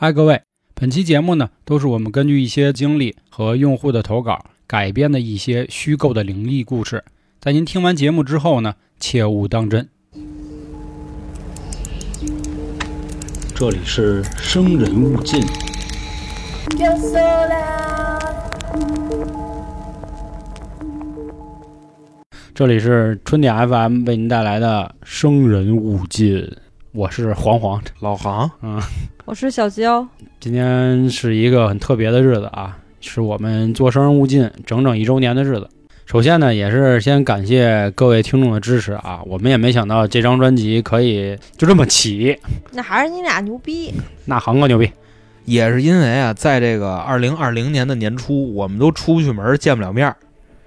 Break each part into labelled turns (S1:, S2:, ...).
S1: 嗨，各位，本期节目呢，都是我们根据一些经历和用户的投稿改编的一些虚构的灵异故事。在您听完节目之后呢，切勿当真。这里是生人勿近。
S2: Yo sola,
S1: 这里是春点 FM 为您带来的《生人勿近》，我是黄黄。
S3: 老杭，
S2: 我是小娇，
S1: 今天是一个很特别的日子啊，是我们做《生人勿近》整整一周年的日子。首先呢，也是先感谢各位听众的支持啊，我们也没想到这张专辑可以就这么起，
S2: 那还是你俩牛逼。
S1: 那航哥牛逼。
S3: 也是因为啊，在这个二零二零年的年初，我们都出不去门儿，见不了面儿，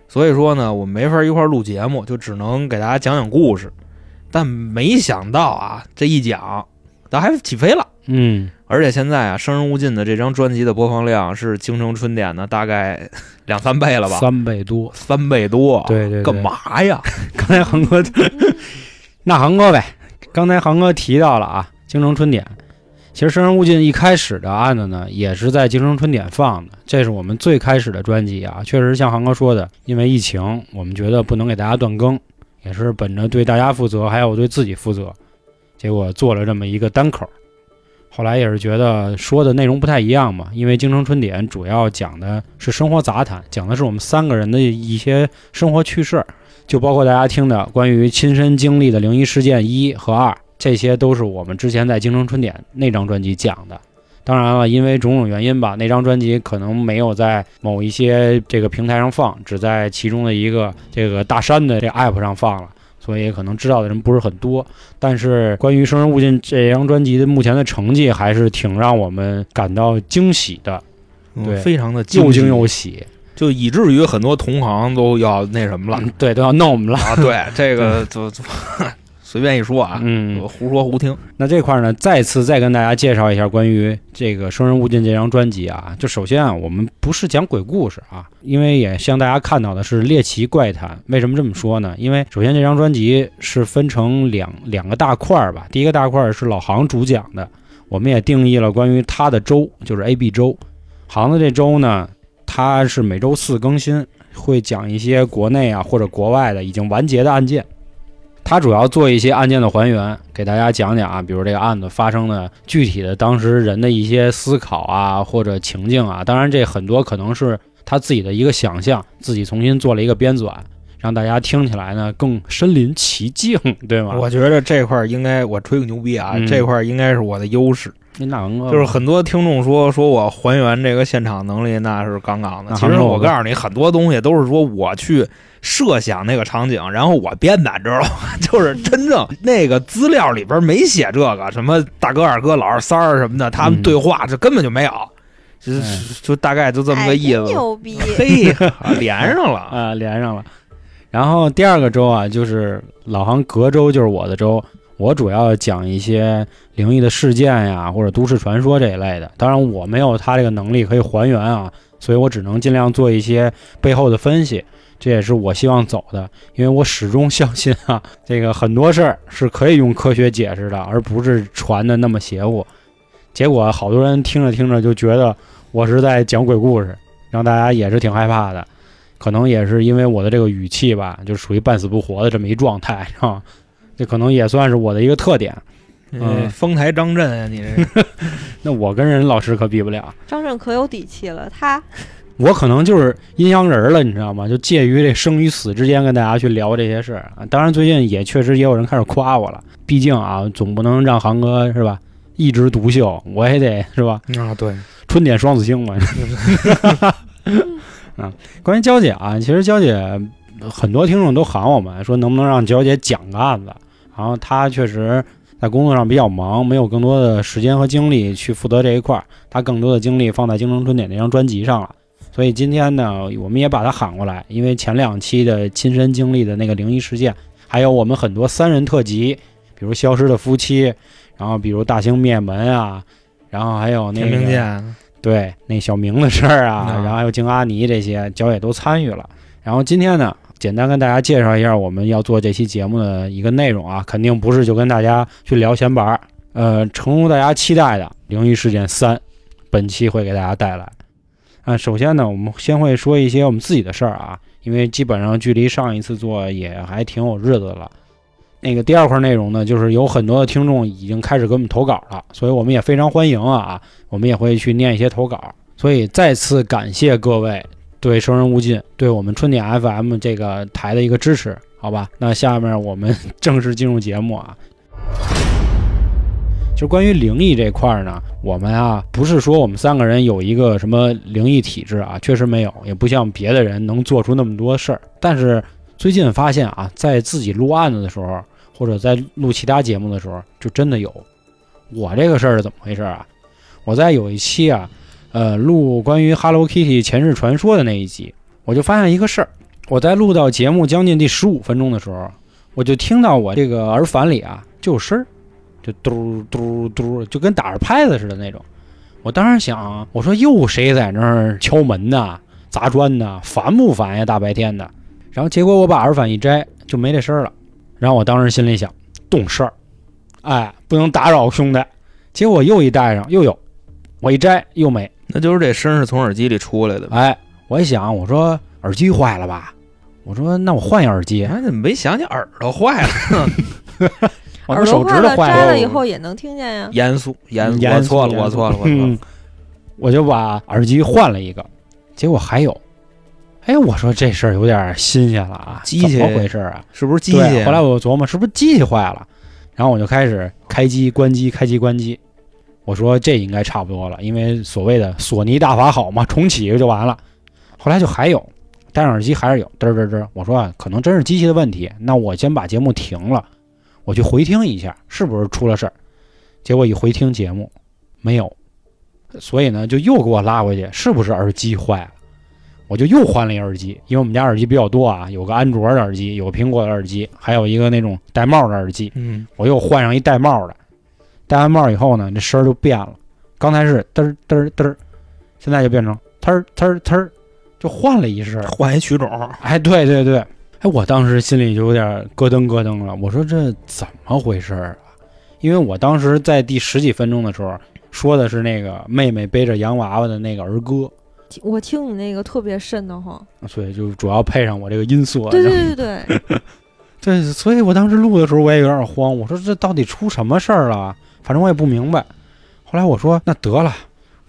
S3: 所以说呢，我们没法一块儿录节目，就只能给大家讲讲故事。但没想到啊，这一讲，咱还起飞了。
S1: 嗯，
S3: 而且现在啊，《生人勿近》的这张专辑的播放量是京城春点的大概 两三倍了吧，
S1: 三倍多。
S3: 三倍多。
S1: 对对对
S3: 干嘛呀？
S1: 刚才航哥，那航哥呗，刚才航哥提到了啊，京城春点。其实《生人勿近》一开始的案子呢，也是在京城春点放的，这是我们最开始的专辑啊。确实像航哥说的，因为疫情，我们觉得不能给大家断更，也是本着对大家负责，还有对自己负责，结果做了这么一个单口。后来也是觉得说的内容不太一样嘛，因为京城春点主要讲的是生活杂谈，讲的是我们三个人的一些生活趣事，就包括大家听的关于亲身经历的灵异事件一和二，这些都是我们之前在京城春点那张专辑讲的。当然了，因为种种原因吧，那张专辑可能没有在某一些这个平台上放，只在其中的一个这个大山的这 app 上放了，所以可能知道的人不是很多。但是关于《生人勿近》这张专辑的目前的成绩，还是挺让我们感到惊喜的，
S3: 嗯
S1: 对
S3: 非常的
S1: 又惊
S3: 喜
S1: 又喜。
S3: 就以至于很多同行都要那什么了
S1: 嗯对，都要弄我们了。
S3: 啊！对，这个就就随便一说啊，
S1: 嗯
S3: 我，胡说胡听。
S1: 那这块儿呢，再次再跟大家介绍一下关于这个《生人勿近》这张专辑啊。就首先啊，我们不是讲鬼故事啊，因为也向大家看到的是猎奇怪谈。为什么这么说呢？因为首先这张专辑是分成两两个大块儿吧。第一个大块儿是老杭主讲的，我们也定义了关于他的周，就是 A B 周。杭的这周呢，他是每周四更新，会讲一些国内啊或者国外的已经完结的案件。他主要做一些案件的还原，给大家讲讲啊，比如这个案子发生的具体的当时人的一些思考啊，或者情境啊。当然，这很多可能是他自己的一个想象，自己重新做了一个编纂，让大家听起来呢更身临其境，对吗？
S3: 我觉得这块儿应该我吹个牛逼啊，
S1: 嗯
S3: 这块儿应该是我的优势。
S1: 那能够
S3: 就是很多听众说说我还原这个现场能力那是杠杠的。其实
S1: 我
S3: 我告诉你，很多东西都是说我去设想那个场景，然后我编的，知道吗？就是真正那个资料里边没写这个什么大哥、二哥、老二、三儿什么的，他们对话这根本就没有，就
S1: 嗯
S3: 就大概就这么个意思。
S2: 牛逼！
S3: 嘿，啊 连上了。
S1: 啊，连上了。然后第二个州啊，就是老航隔州就是我的周，我主要讲一些灵异的事件呀，或者都市传说这一类的。当然，我没有他这个能力可以还原啊，所以我只能尽量做一些背后的分析。这也是我希望走的，因为我始终相信啊，这个很多事儿是可以用科学解释的，而不是传的那么邪乎。结果好多人听着听着就觉得我是在讲鬼故事，让大家也是挺害怕的。可能也是因为我的这个语气吧，就属于半死不活的这么一状态啊，这可能也算是我的一个特点。嗯
S3: 嗯，丰台张震啊，你这
S1: 那我跟人老师可比不了，
S2: 张震可有底气了，他
S1: 我可能就是阴阳人了，你知道吗？就介于这生与死之间跟大家去聊这些事儿啊。当然，最近也确实也有人开始夸我了，毕竟啊，总不能让航哥是吧一枝独秀，我也得是吧
S3: 啊，对，
S1: 春点双子星嘛。啊，关于娇姐啊，其实娇姐呃很多听众都喊我们说能不能让娇姐讲个案子，然后她确实在工作上比较忙，没有更多的时间和精力去负责这一块儿，她更多的精力放在《京城春点》那张专辑上了。所以今天呢，我们也把她喊过来，因为前两期的亲身经历的那个灵异事件，还有我们很多三人特辑，比如消失的夫妻，然后比如大兴灭门啊，然后还有那个对那小明的事儿啊，
S3: 啊
S1: 然后还有敬阿尼这些，焦也都参与了。然后今天呢，简单跟大家介绍一下我们要做这期节目的一个内容啊，肯定不是就跟大家去聊闲白儿，呃，诚如大家期待的《灵异事件三》，本期会给大家带来。啊，首先呢，我们先会说一些我们自己的事儿啊，因为基本上距离上一次做也还挺有日子了。那个第二块内容呢，就是有很多的听众已经开始给我们投稿了，所以我们也非常欢迎啊，我们也会去念一些投稿。所以再次感谢各位对《生人勿近》、对我们春点 FM 这个台的一个支持，好吧？那下面我们 正式进入节目啊。就关于灵异这块儿呢，我们啊不是说我们三个人有一个什么灵异体质啊，确实没有，也不像别的人能做出那么多事儿。但是最近发现啊，在自己录案子的时候，或者在录其他节目的时候，就真的有。我这个事儿是怎么回事啊？我在有一期啊，呃，录关于 Hello Kitty 前世传说的那一集，我就发现一个事儿。我在录到节目将近第十五分钟的时候，我就听到我这个耳返里啊就有声儿。就嘟嘟嘟，就跟打着拍子似的那种。我当时想，我说又谁在那儿敲门呢、砸砖呢？烦不烦呀？大白天的。然后结果我把耳返一摘，就没这声儿了。然后我当时心里想，懂事儿，哎，不能打扰兄弟。结果又一戴上，又有，我一摘又没。
S3: 那就是这声是从耳机里出来的。
S1: 哎，我一想，我说耳机坏了吧？我说那我换一耳机。
S3: 哎，怎么没想起耳朵坏了？
S2: 耳
S1: 手指头坏
S2: 摘了以后也能听见呀。
S3: 严肃，严
S1: 肃，
S3: 我错了，我错了，我错了。
S1: 我就把耳机换了一个，结果还有。哎，我说这事儿有点新鲜了啊，
S3: 机器
S1: 怎么回事啊？
S3: 是不是机器？
S1: 后来我琢磨，是不是机器坏了？然后我就开始开机、关机、开机、关机。我说这应该差不多了，因为所谓的索尼大法好嘛，重启就完了。后来就还有，戴上耳机还是有，嘚嘚嘚。我说啊，可能真是机器的问题，那我先把节目停了。我去回听一下，是不是出了事儿？结果一回听节目，没有，所以呢，就又给我拉回去，是不是耳机坏了？我就又换了一耳机，因为我们家耳机比较多啊，有个安卓的耳机，有个苹果的耳机，还有一个那种戴帽的耳机。
S3: 嗯，
S1: 我又换上一戴帽的，戴完帽以后呢，这声儿就变了。刚才是嘚儿嘚儿嘚儿，现在就变成嘚儿嘚儿嘚儿，就换了一声，
S3: 换一曲种。
S1: 哎，对对对。哎，我当时心里就有点咯噔咯噔了。我说这怎么回事啊？因为我当时在第十几分钟的时候说的是那个妹妹背着洋娃娃的那个儿歌，
S2: 我听你那个特别瘆得慌，
S1: 所以就主要配上我这个音色。
S2: 对对对对，
S1: 对，所以我当时录的时候我也有点慌。我说这到底出什么事儿了？反正我也不明白。后来我说那得了，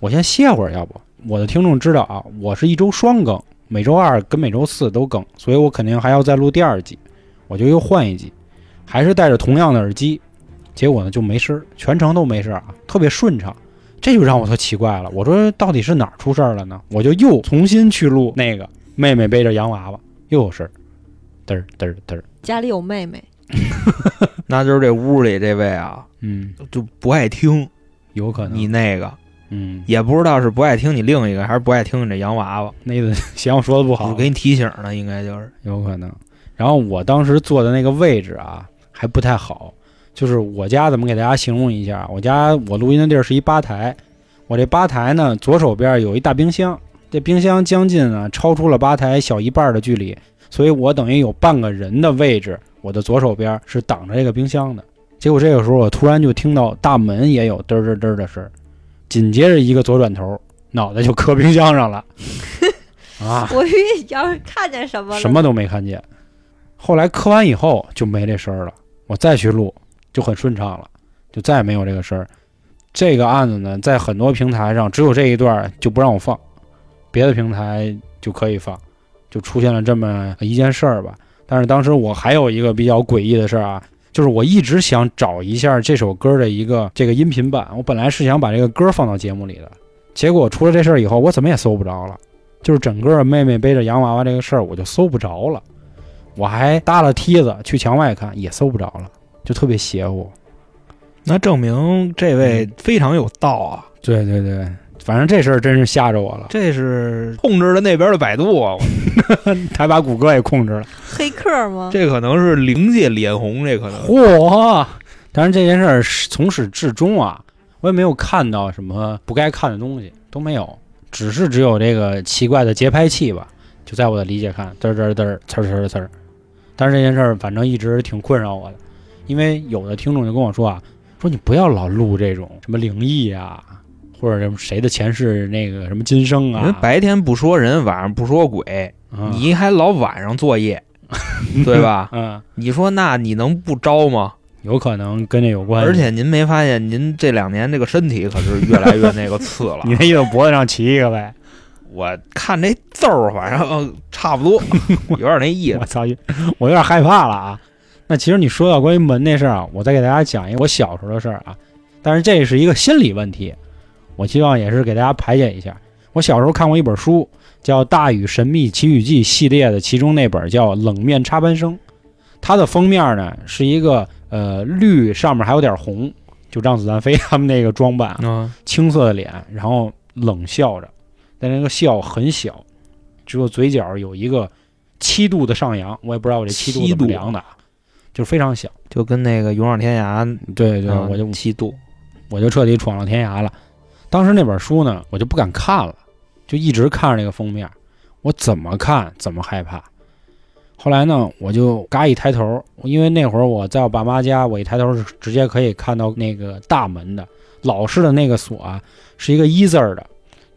S1: 我先歇会儿，要不我的听众知道啊，我是一周双更。每周二跟每周四都更，所以我肯定还要再录第二集，我就又换一集，还是带着同样的耳机，结果呢就没事儿，全程都没事儿啊，特别顺畅，这就让我特奇怪了。我说到底是哪儿出事儿了呢？我就又重新去录那个妹妹背着洋娃娃，又有事儿，嘚儿嘚儿嘚儿，
S2: 家里有妹妹，
S3: 那就是这屋里这位啊，
S1: 嗯，
S3: 就不爱听，
S1: 有可能
S3: 你那个。
S1: 嗯，
S3: 也不知道是不爱听你另一个，还是不爱听你这洋娃娃。
S1: 那个 嫌我说的不好，我
S3: 给你提醒了，应该就是
S1: 有可能。然后我当时坐的那个位置啊，还不太好。就是我家怎么给大家形容一下？我家我录音的地儿是一吧台，我这吧台呢左手边有一大冰箱，这冰箱将近啊超出了吧台小一半的距离，所以我等于有半个人的位置，我的左手边是挡着这个冰箱的。结果这个时候我突然就听到大门也有嘚嘚嘚的声。紧接着一个左转头，脑袋就磕冰箱上了，啊！
S2: 我以为要是看见什么，
S1: 什么都没看见。后来磕完以后就没这声儿了，我再去录就很顺畅了，就再也没有这个声儿。这个案子呢，在很多平台上只有这一段就不让我放，别的平台就可以放，就出现了这么一件事儿吧。但是当时我还有一个比较诡异的事儿啊。就是我一直想找一下这首歌的一个这个音频版，我本来是想把这个歌放到节目里的，结果出了这事儿以后，我怎么也搜不着了。就是整个妹妹背着洋娃娃这个事儿，我就搜不着了。我还搭了梯子去墙外看，也搜不着了，就特别邪乎。
S3: 那证明这位非常有道啊！
S1: 对对对。反正这事儿真是吓着我了。
S3: 这是控制了那边的百度啊，
S1: 他把谷歌也控制了。
S2: 黑客吗？
S3: 这可能是灵界脸红，这可能。
S1: 嚯！但是这件事儿从始至终啊，我也没有看到什么不该看的东西，都没有，只是只有这个奇怪的节拍器吧。就在我的理解看，嘚嘚嘚，呲呲呲。但是这件事儿反正一直挺困扰我的，因为有的听众就跟我说啊，说你不要老录这种什么灵异啊，或者什么谁的前世那个什么今生
S3: 人
S1: 啊，
S3: 白天不说人，晚上不说鬼，
S1: 啊
S3: 你还老晚上作业，对吧？
S1: 嗯，
S3: 你说那你能不招吗？
S1: 有可能跟这有关系。
S3: 而且您没发现，您这两年这个身体可是越来越那个次了。
S1: 你那意思脖子上骑一个呗？
S3: 我看这字儿，反正呃差不多，有点那意思。
S1: 我操，我有点害怕了啊！那其实你说到关于门那事儿啊，我再给大家讲一个我小时候的事儿啊，但是这是一个心理问题，我希望也是给大家排解一下。我小时候看过一本书，叫《大禹神秘奇遇记》系列的，其中那本叫《冷面插班生》，它的封面呢是一个呃绿，上面还有点红，就让子弹飞他们 那个装扮青色的脸，然后冷笑着，但那个笑很小，只有嘴角有一个七度的上扬，我也不知道我这七度怎么量的啊，就是非常小。
S3: 就跟那个勇闯天涯，
S1: 对对，
S3: 嗯
S1: 我就
S3: 七度，
S1: 我就彻底闯了天涯了。当时那本书呢，我就不敢看了，就一直看着那个封面，我怎么看怎么害怕。后来呢，我就嘎一抬头，因为那会儿我在我爸妈家，我一抬头是直接可以看到那个大门的，老式的那个锁啊，是一个一字儿的，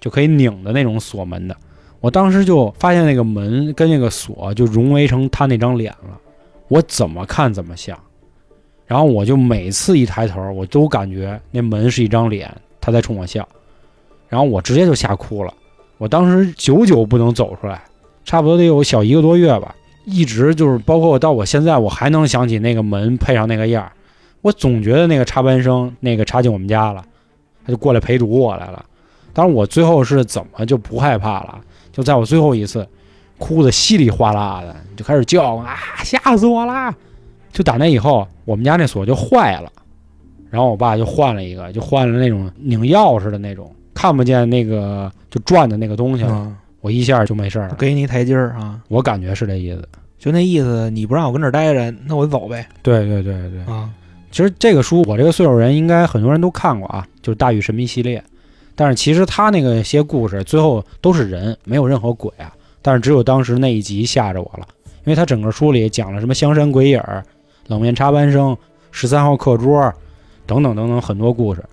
S1: 就可以拧的那种锁门的。我当时就发现那个门跟那个锁就融为成他那张脸了，我怎么看怎么像。然后我就每次一抬头，我都感觉那门是一张脸，他在冲我笑，然后我直接就吓哭了。我当时久久不能走出来，差不多得有小一个多月吧，一直就是包括我到我现在，我还能想起那个门配上那个样儿。我总觉得那个插班生那个插进我们家了，他就过来陪读我来了。当然我最后是怎么就不害怕了？就在我最后一次，哭得稀里哗啦的，就开始叫啊，吓死我啦！就打那以后，我们家那锁就坏了，然后我爸就换了一个，就换了那种拧钥匙的那种，看不见那个就转的那个东西了。
S3: 嗯，
S1: 我一下就没事儿了，
S3: 给你一台阶儿啊，
S1: 我感觉是这意思。
S3: 就那意思，你不让我跟这儿待着，那我就走呗。
S1: 对对对对，
S3: 啊，
S1: 其实这个书我这个岁数人应该很多人都看过啊，就是《大禹神秘》系列。但是其实他那个些故事最后都是人，没有任何鬼啊。但是只有当时那一集吓着我了，因为他整个书里讲了什么香山鬼影儿、冷面插班生、十三号课桌等等等等很多故事。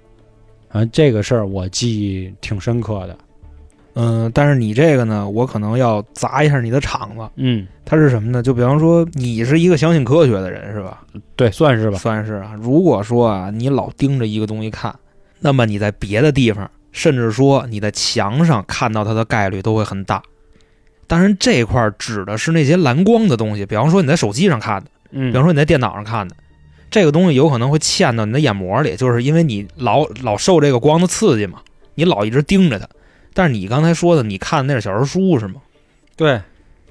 S1: 啊，这个事儿我记忆挺深刻的。
S3: 嗯，但是你这个呢，我可能要砸一下你的场子。
S1: 嗯，
S3: 它是什么呢？就比方说，你是一个相信科学的人，是吧？
S1: 对，算是吧。
S3: 算是啊。如果说啊，你老盯着一个东西看，那么你在别的地方，甚至说你在墙上看到它的概率都会很大。当然，这块儿指的是那些蓝光的东西，比方说你在手机上看的，
S1: 嗯
S3: 比方说你在电脑上看的，这个东西有可能会嵌到你的眼膜里，就是因为你老老受这个光的刺激嘛，你老一直盯着它。但是你刚才说的，你看的那是小人书是吗？
S1: 对，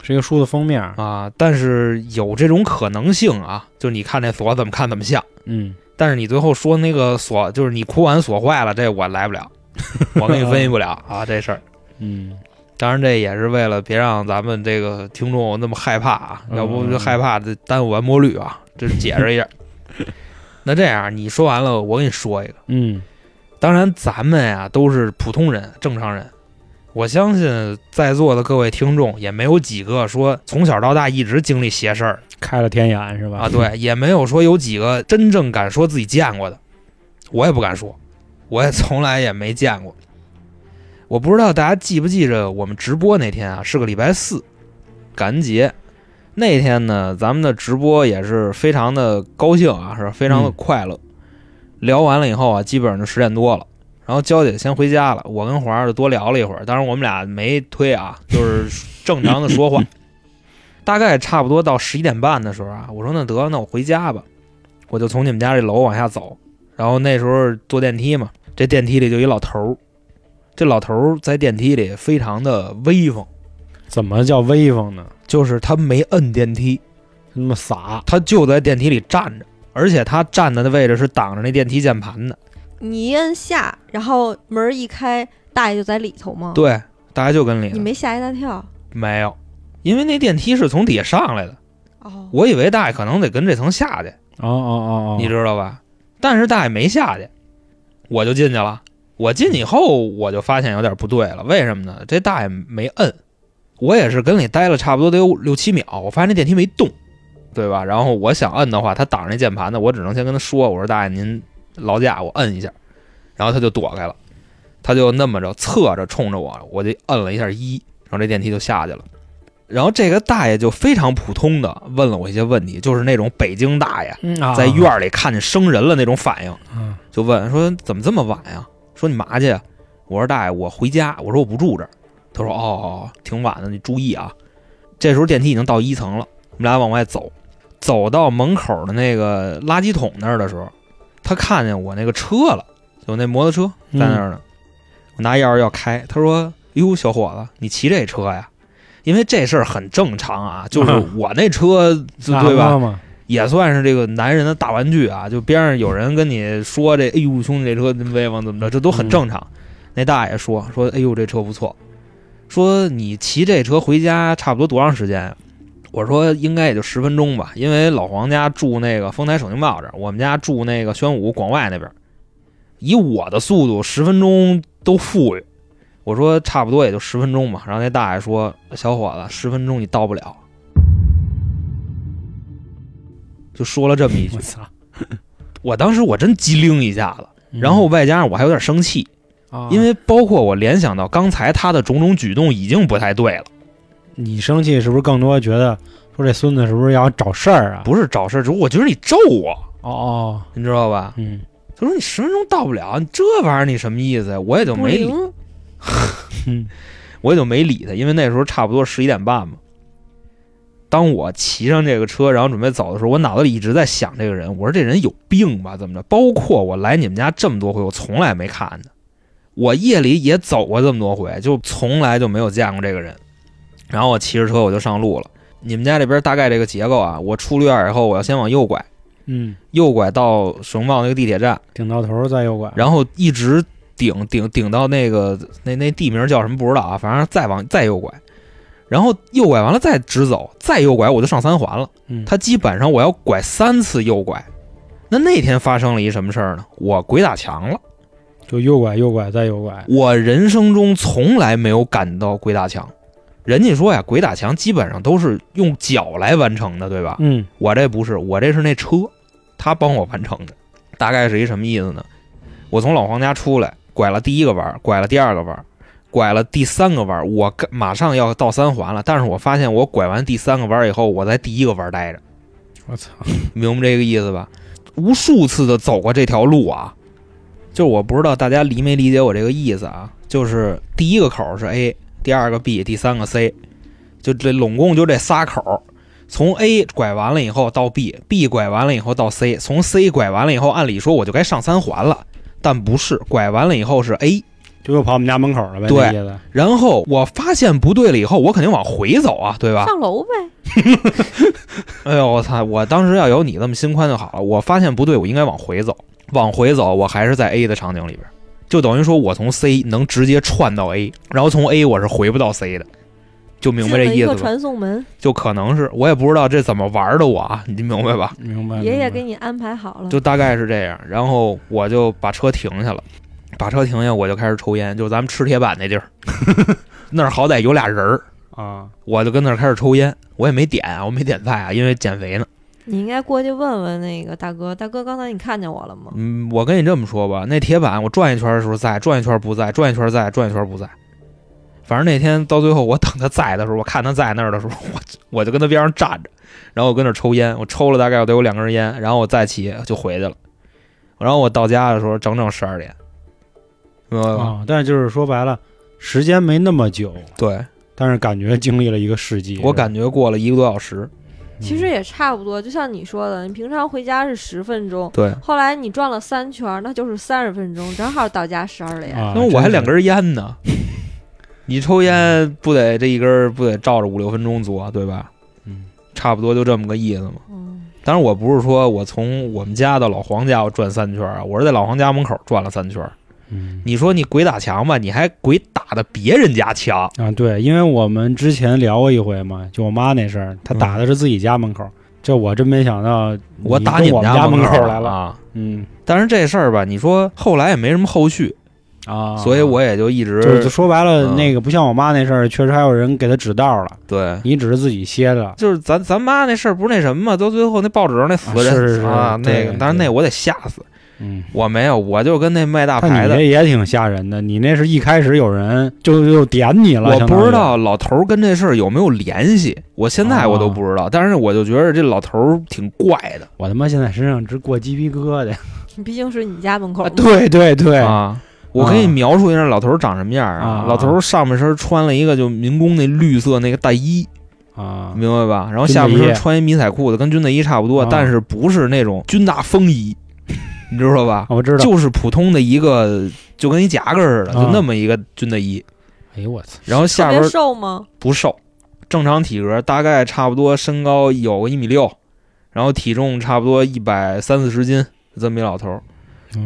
S1: 是一个书的封面。
S3: 啊，但是有这种可能性啊，就是你看那锁怎么看怎么像。
S1: 嗯，
S3: 但是你最后说那个锁，就是你哭完锁坏了，这我来不了，我给你分析不了啊，这事儿。
S1: 嗯，
S3: 当然，这也是为了别让咱们这个听众那么害怕啊，
S1: 嗯
S3: 要不就害怕这耽误完播率啊，这是解释一下。那这样，你说完了，我给你说一个。
S1: 嗯，
S3: 当然，咱们呀都是普通人、正常人。我相信在座的各位听众也没有几个说从小到大一直经历邪事儿
S1: 开了天眼是吧？
S3: 啊，对，也没有说有几个真正敢说自己见过的，我也不敢说，我也从来也没见过。我不知道大家记不记着我们直播那天啊，是个礼拜四，感恩节。那天呢，咱们的直播也是非常的高兴啊，是？非常的
S1: 嗯
S3: 快乐。聊完了以后啊，基本上就十点多了。然后娇姐先回家了，我跟华儿就多聊了一会儿。当然我们俩没推啊，就是正常的说话。大概差不多到十一点半的时候啊，我说那得，那我回家吧。我就从你们家这楼往下走，然后那时候坐电梯嘛，这电梯里就一老头儿，这老头儿在电梯里非常的威风，
S1: 怎么叫威风呢？
S3: 就是他没摁电梯，
S1: 那么洒，
S3: 他就在电梯里站着，而且他站的那位置是挡着那电梯键盘的。
S2: 你一摁下，然后门一开，大爷就在里头吗？
S3: 对，大爷就跟里头
S2: 你没吓一大跳？
S3: 没有，因为那电梯是从底下上来的，
S2: 哦，
S3: 我以为大爷可能得跟这层下去，
S1: 哦哦哦哦，
S3: 你知道吧？但是大爷没下去，我就进去了。我进去以后，我就发现有点不对了。为什么呢？这大爷没摁，我也是跟里待了差不多得有六七秒，我发现那电梯没动，对吧？然后我想摁的话，他挡着那键盘呢，我只能先跟他说：“我说大爷您劳驾，我摁一下，然后他就躲开了，他就那么着侧着冲着我，我就摁了一下一，然后这电梯就下去了。然后这个大爷就非常普通的问了我一些问题，就是那种北京大爷在院里看见生人了那种反应，
S1: 嗯
S3: 就问说怎么这么晚呀？说你嘛去？我说大爷，我回家。我说我不住这儿。他说哦，挺晚的，你注意啊。这时候电梯已经到一层了，我们俩往外走，走到门口的那个垃圾桶那儿的时候，他看见我那个车了，就那摩托车在那儿呢。我拿钥匙要开，他说：“哟，小伙子，你骑这车呀？”因为这事儿很正常啊，就是我那车，就对吧？
S1: 嘛？
S3: 也算是这个男人的大玩具啊，就边上有人跟你说这，哎呦兄弟这车威风怎么着，这都很正常。那大爷说说，哎呦这车不错，说你骑这车回家差不多多长时间？我说应该也就十分钟吧，因为老黄家住那个丰台首经报这儿，我们家住那个宣武广外那边，以我的速度十分钟都富裕。我说差不多也就十分钟吧，然后那大爷说小伙子十分钟你到不了，就说了这么一句！
S1: 我
S3: 当时我真机灵一下子，然后外加上我还有点生气，
S1: 啊
S3: 因为包括我联想到刚才他的种种举动已经不太对了，
S1: 你生气是不是更多觉得说这孙子是不是要找事儿啊？
S3: 不是找事儿，我觉得你咒我，
S1: 哦哦，
S3: 你知道吧？
S1: 嗯
S3: 他说你十分钟到不了，你这玩意儿你什么意思呀？我也就没理，我也就没理他，因为那时候差不多十一点半嘛。当我骑上这个车，然后准备走的时候，我脑子里一直在想这个人，我说这人有病吧？怎么着？包括我来你们家这么多回，我从来没看他。我夜里也走过这么多回，就从来就没有见过这个人。然后我骑着车我就上路了。你们家这边大概这个结构啊，我出了院以后，我要先往右拐，
S1: 嗯，
S3: 右拐到省贸那个地铁站，
S1: 顶到头再右拐，
S3: 然后一直顶顶顶到那个那那地名叫什么不知道啊，反正再往再右拐，然后右拐完了再直走，再右拐我就上三环了。
S1: 嗯，
S3: 它基本上我要拐三次右拐。那那天发生了一什么事儿呢？我鬼打墙了。
S1: 就右拐右拐再右拐，
S3: 我人生中从来没有感到鬼打墙。人家说呀，鬼打墙基本上都是用脚来完成的，对吧？
S1: 嗯
S3: 我这不是，我这是那车，他帮我完成的。大概是一什么意思呢？我从老黄家出来，拐了第一个弯，拐了第二个弯，拐了第三个弯，我马上要到三环了。但是我发现我拐完第三个弯以后，我在第一个弯待着，
S1: 我操，
S3: 明白这个意思吧？无数次的走过这条路啊，就是我不知道大家理没理解我这个意思啊？就是第一个口是 A，第二个 B，第三个 C，就这拢共就这仨口儿。从 A 拐完了以后到 B，B 拐完了以后到 C，从 C 拐完了以后，按理说我就该上三环了，但不是，拐完了以后是 A，
S1: 就又跑我们家门口了呗，
S3: 对
S1: 那意思，
S3: 然后我发现不对了以后，我肯定往回走啊，对吧？
S2: 上楼呗。
S3: 哎呦我操！我当时要有你这么心宽就好了。我发现不对，我应该往回走，往回走，我还是在 A 的场景里边，就等于说我从 C 能直接串到 A，然后从 A 我是回不到 C 的，就明白这意思吧？
S2: 传送门，
S3: 就可能是我也不知道这怎么玩的我啊，你明白吧？
S1: 明白。
S2: 爷爷给你安排好了。
S3: 就大概是这样，然后我就把车停下了，把车停下，我就开始抽烟，就咱们吃铁板那地儿，那儿好歹有俩人儿，
S1: 啊，
S3: 我就跟那儿开始抽烟，我也没点啊，我没点菜啊，因为减肥呢。
S2: 你应该过去问问那个大哥，大哥，刚才你看见我了吗？
S3: 嗯，我跟你这么说吧，那铁板我转一圈的时候在，转一圈不在，转一圈在，转一圈不在。反正那天到最后，我等他在的时候，我看他在那儿的时候，我 我就跟他边上站着，然后我跟那儿抽烟，我抽了大概得有两根烟，然后我再骑就回去了。然后我到家的时候整整十二点，明白吧？
S1: 啊，但是就是说白了，时间没那么久，
S3: 对
S1: 但是感觉经历了一个世纪。
S3: 我感觉过了一个多小时。
S2: 其实也差不多，就像你说的，你平常回家是十分钟，
S3: 对，
S2: 后来你转了三圈儿，那就是三十分钟，正好到家十二点。
S1: 啊，
S3: 那我还两根烟呢。你抽烟不得这一根儿不得照着五六分钟做，对吧？
S1: 嗯，
S3: 差不多就这么个意思嘛。
S2: 嗯，
S3: 当然，我不是说我从我们家到老黄家我转三圈啊，我是在老黄家门口转了三圈。
S1: 嗯
S3: 你说你鬼打墙吧，你还鬼打的别人家墙，
S1: 啊，对，因为我们之前聊过一回嘛，就我妈那事儿，她打的是自己家门口，这我真没想到
S3: 我打
S1: 你们家
S3: 门
S1: 口来了。
S3: 啊。
S1: 嗯
S3: 但是这事儿吧，你说后来也没什么后续，
S1: 啊，
S3: 所以我也就一直
S1: 就是说白了，
S3: 嗯
S1: 那个不像我妈那事儿，确实还有人给她指道了，
S3: 对。
S1: 你只是自己歇着。
S3: 就是咱咱妈那事儿不是那什么嘛，到最后那报纸上那死人
S1: 啊是是是
S3: 啊，那个，但是那我得吓死。
S1: 嗯，
S3: 我没有，我就跟那卖大牌的
S1: 这也挺吓人的，你那是一开始有人就就点你了，
S3: 我不知道老头儿跟这事儿有没有联系，我现在我都不知道。但是我就觉得这老头儿挺怪的
S1: 我他妈现在身上直过鸡皮疙瘩。
S2: 毕竟是你家门口嘛。
S1: 对对对，
S3: 啊！我给你描述一下老头儿长什么样啊
S1: 啊？
S3: 老头儿上半身穿了一个就民工那绿色那个大衣，
S1: 啊，
S3: 明白吧？然后下半身穿一迷彩裤子，跟军大衣差不多，
S1: 啊
S3: 但是不是那种军大风衣，你知道吧？
S1: 我知道。
S3: 就是普通的一个，就跟一夹克似的，
S1: 啊
S3: 就那么一个军大衣。
S1: 哎呦我操！
S3: 然后下边
S2: 瘦吗？
S3: 不瘦，正常体格，大概差不多身高有个一米六，然后体重差不多一百三四十斤，这么一老头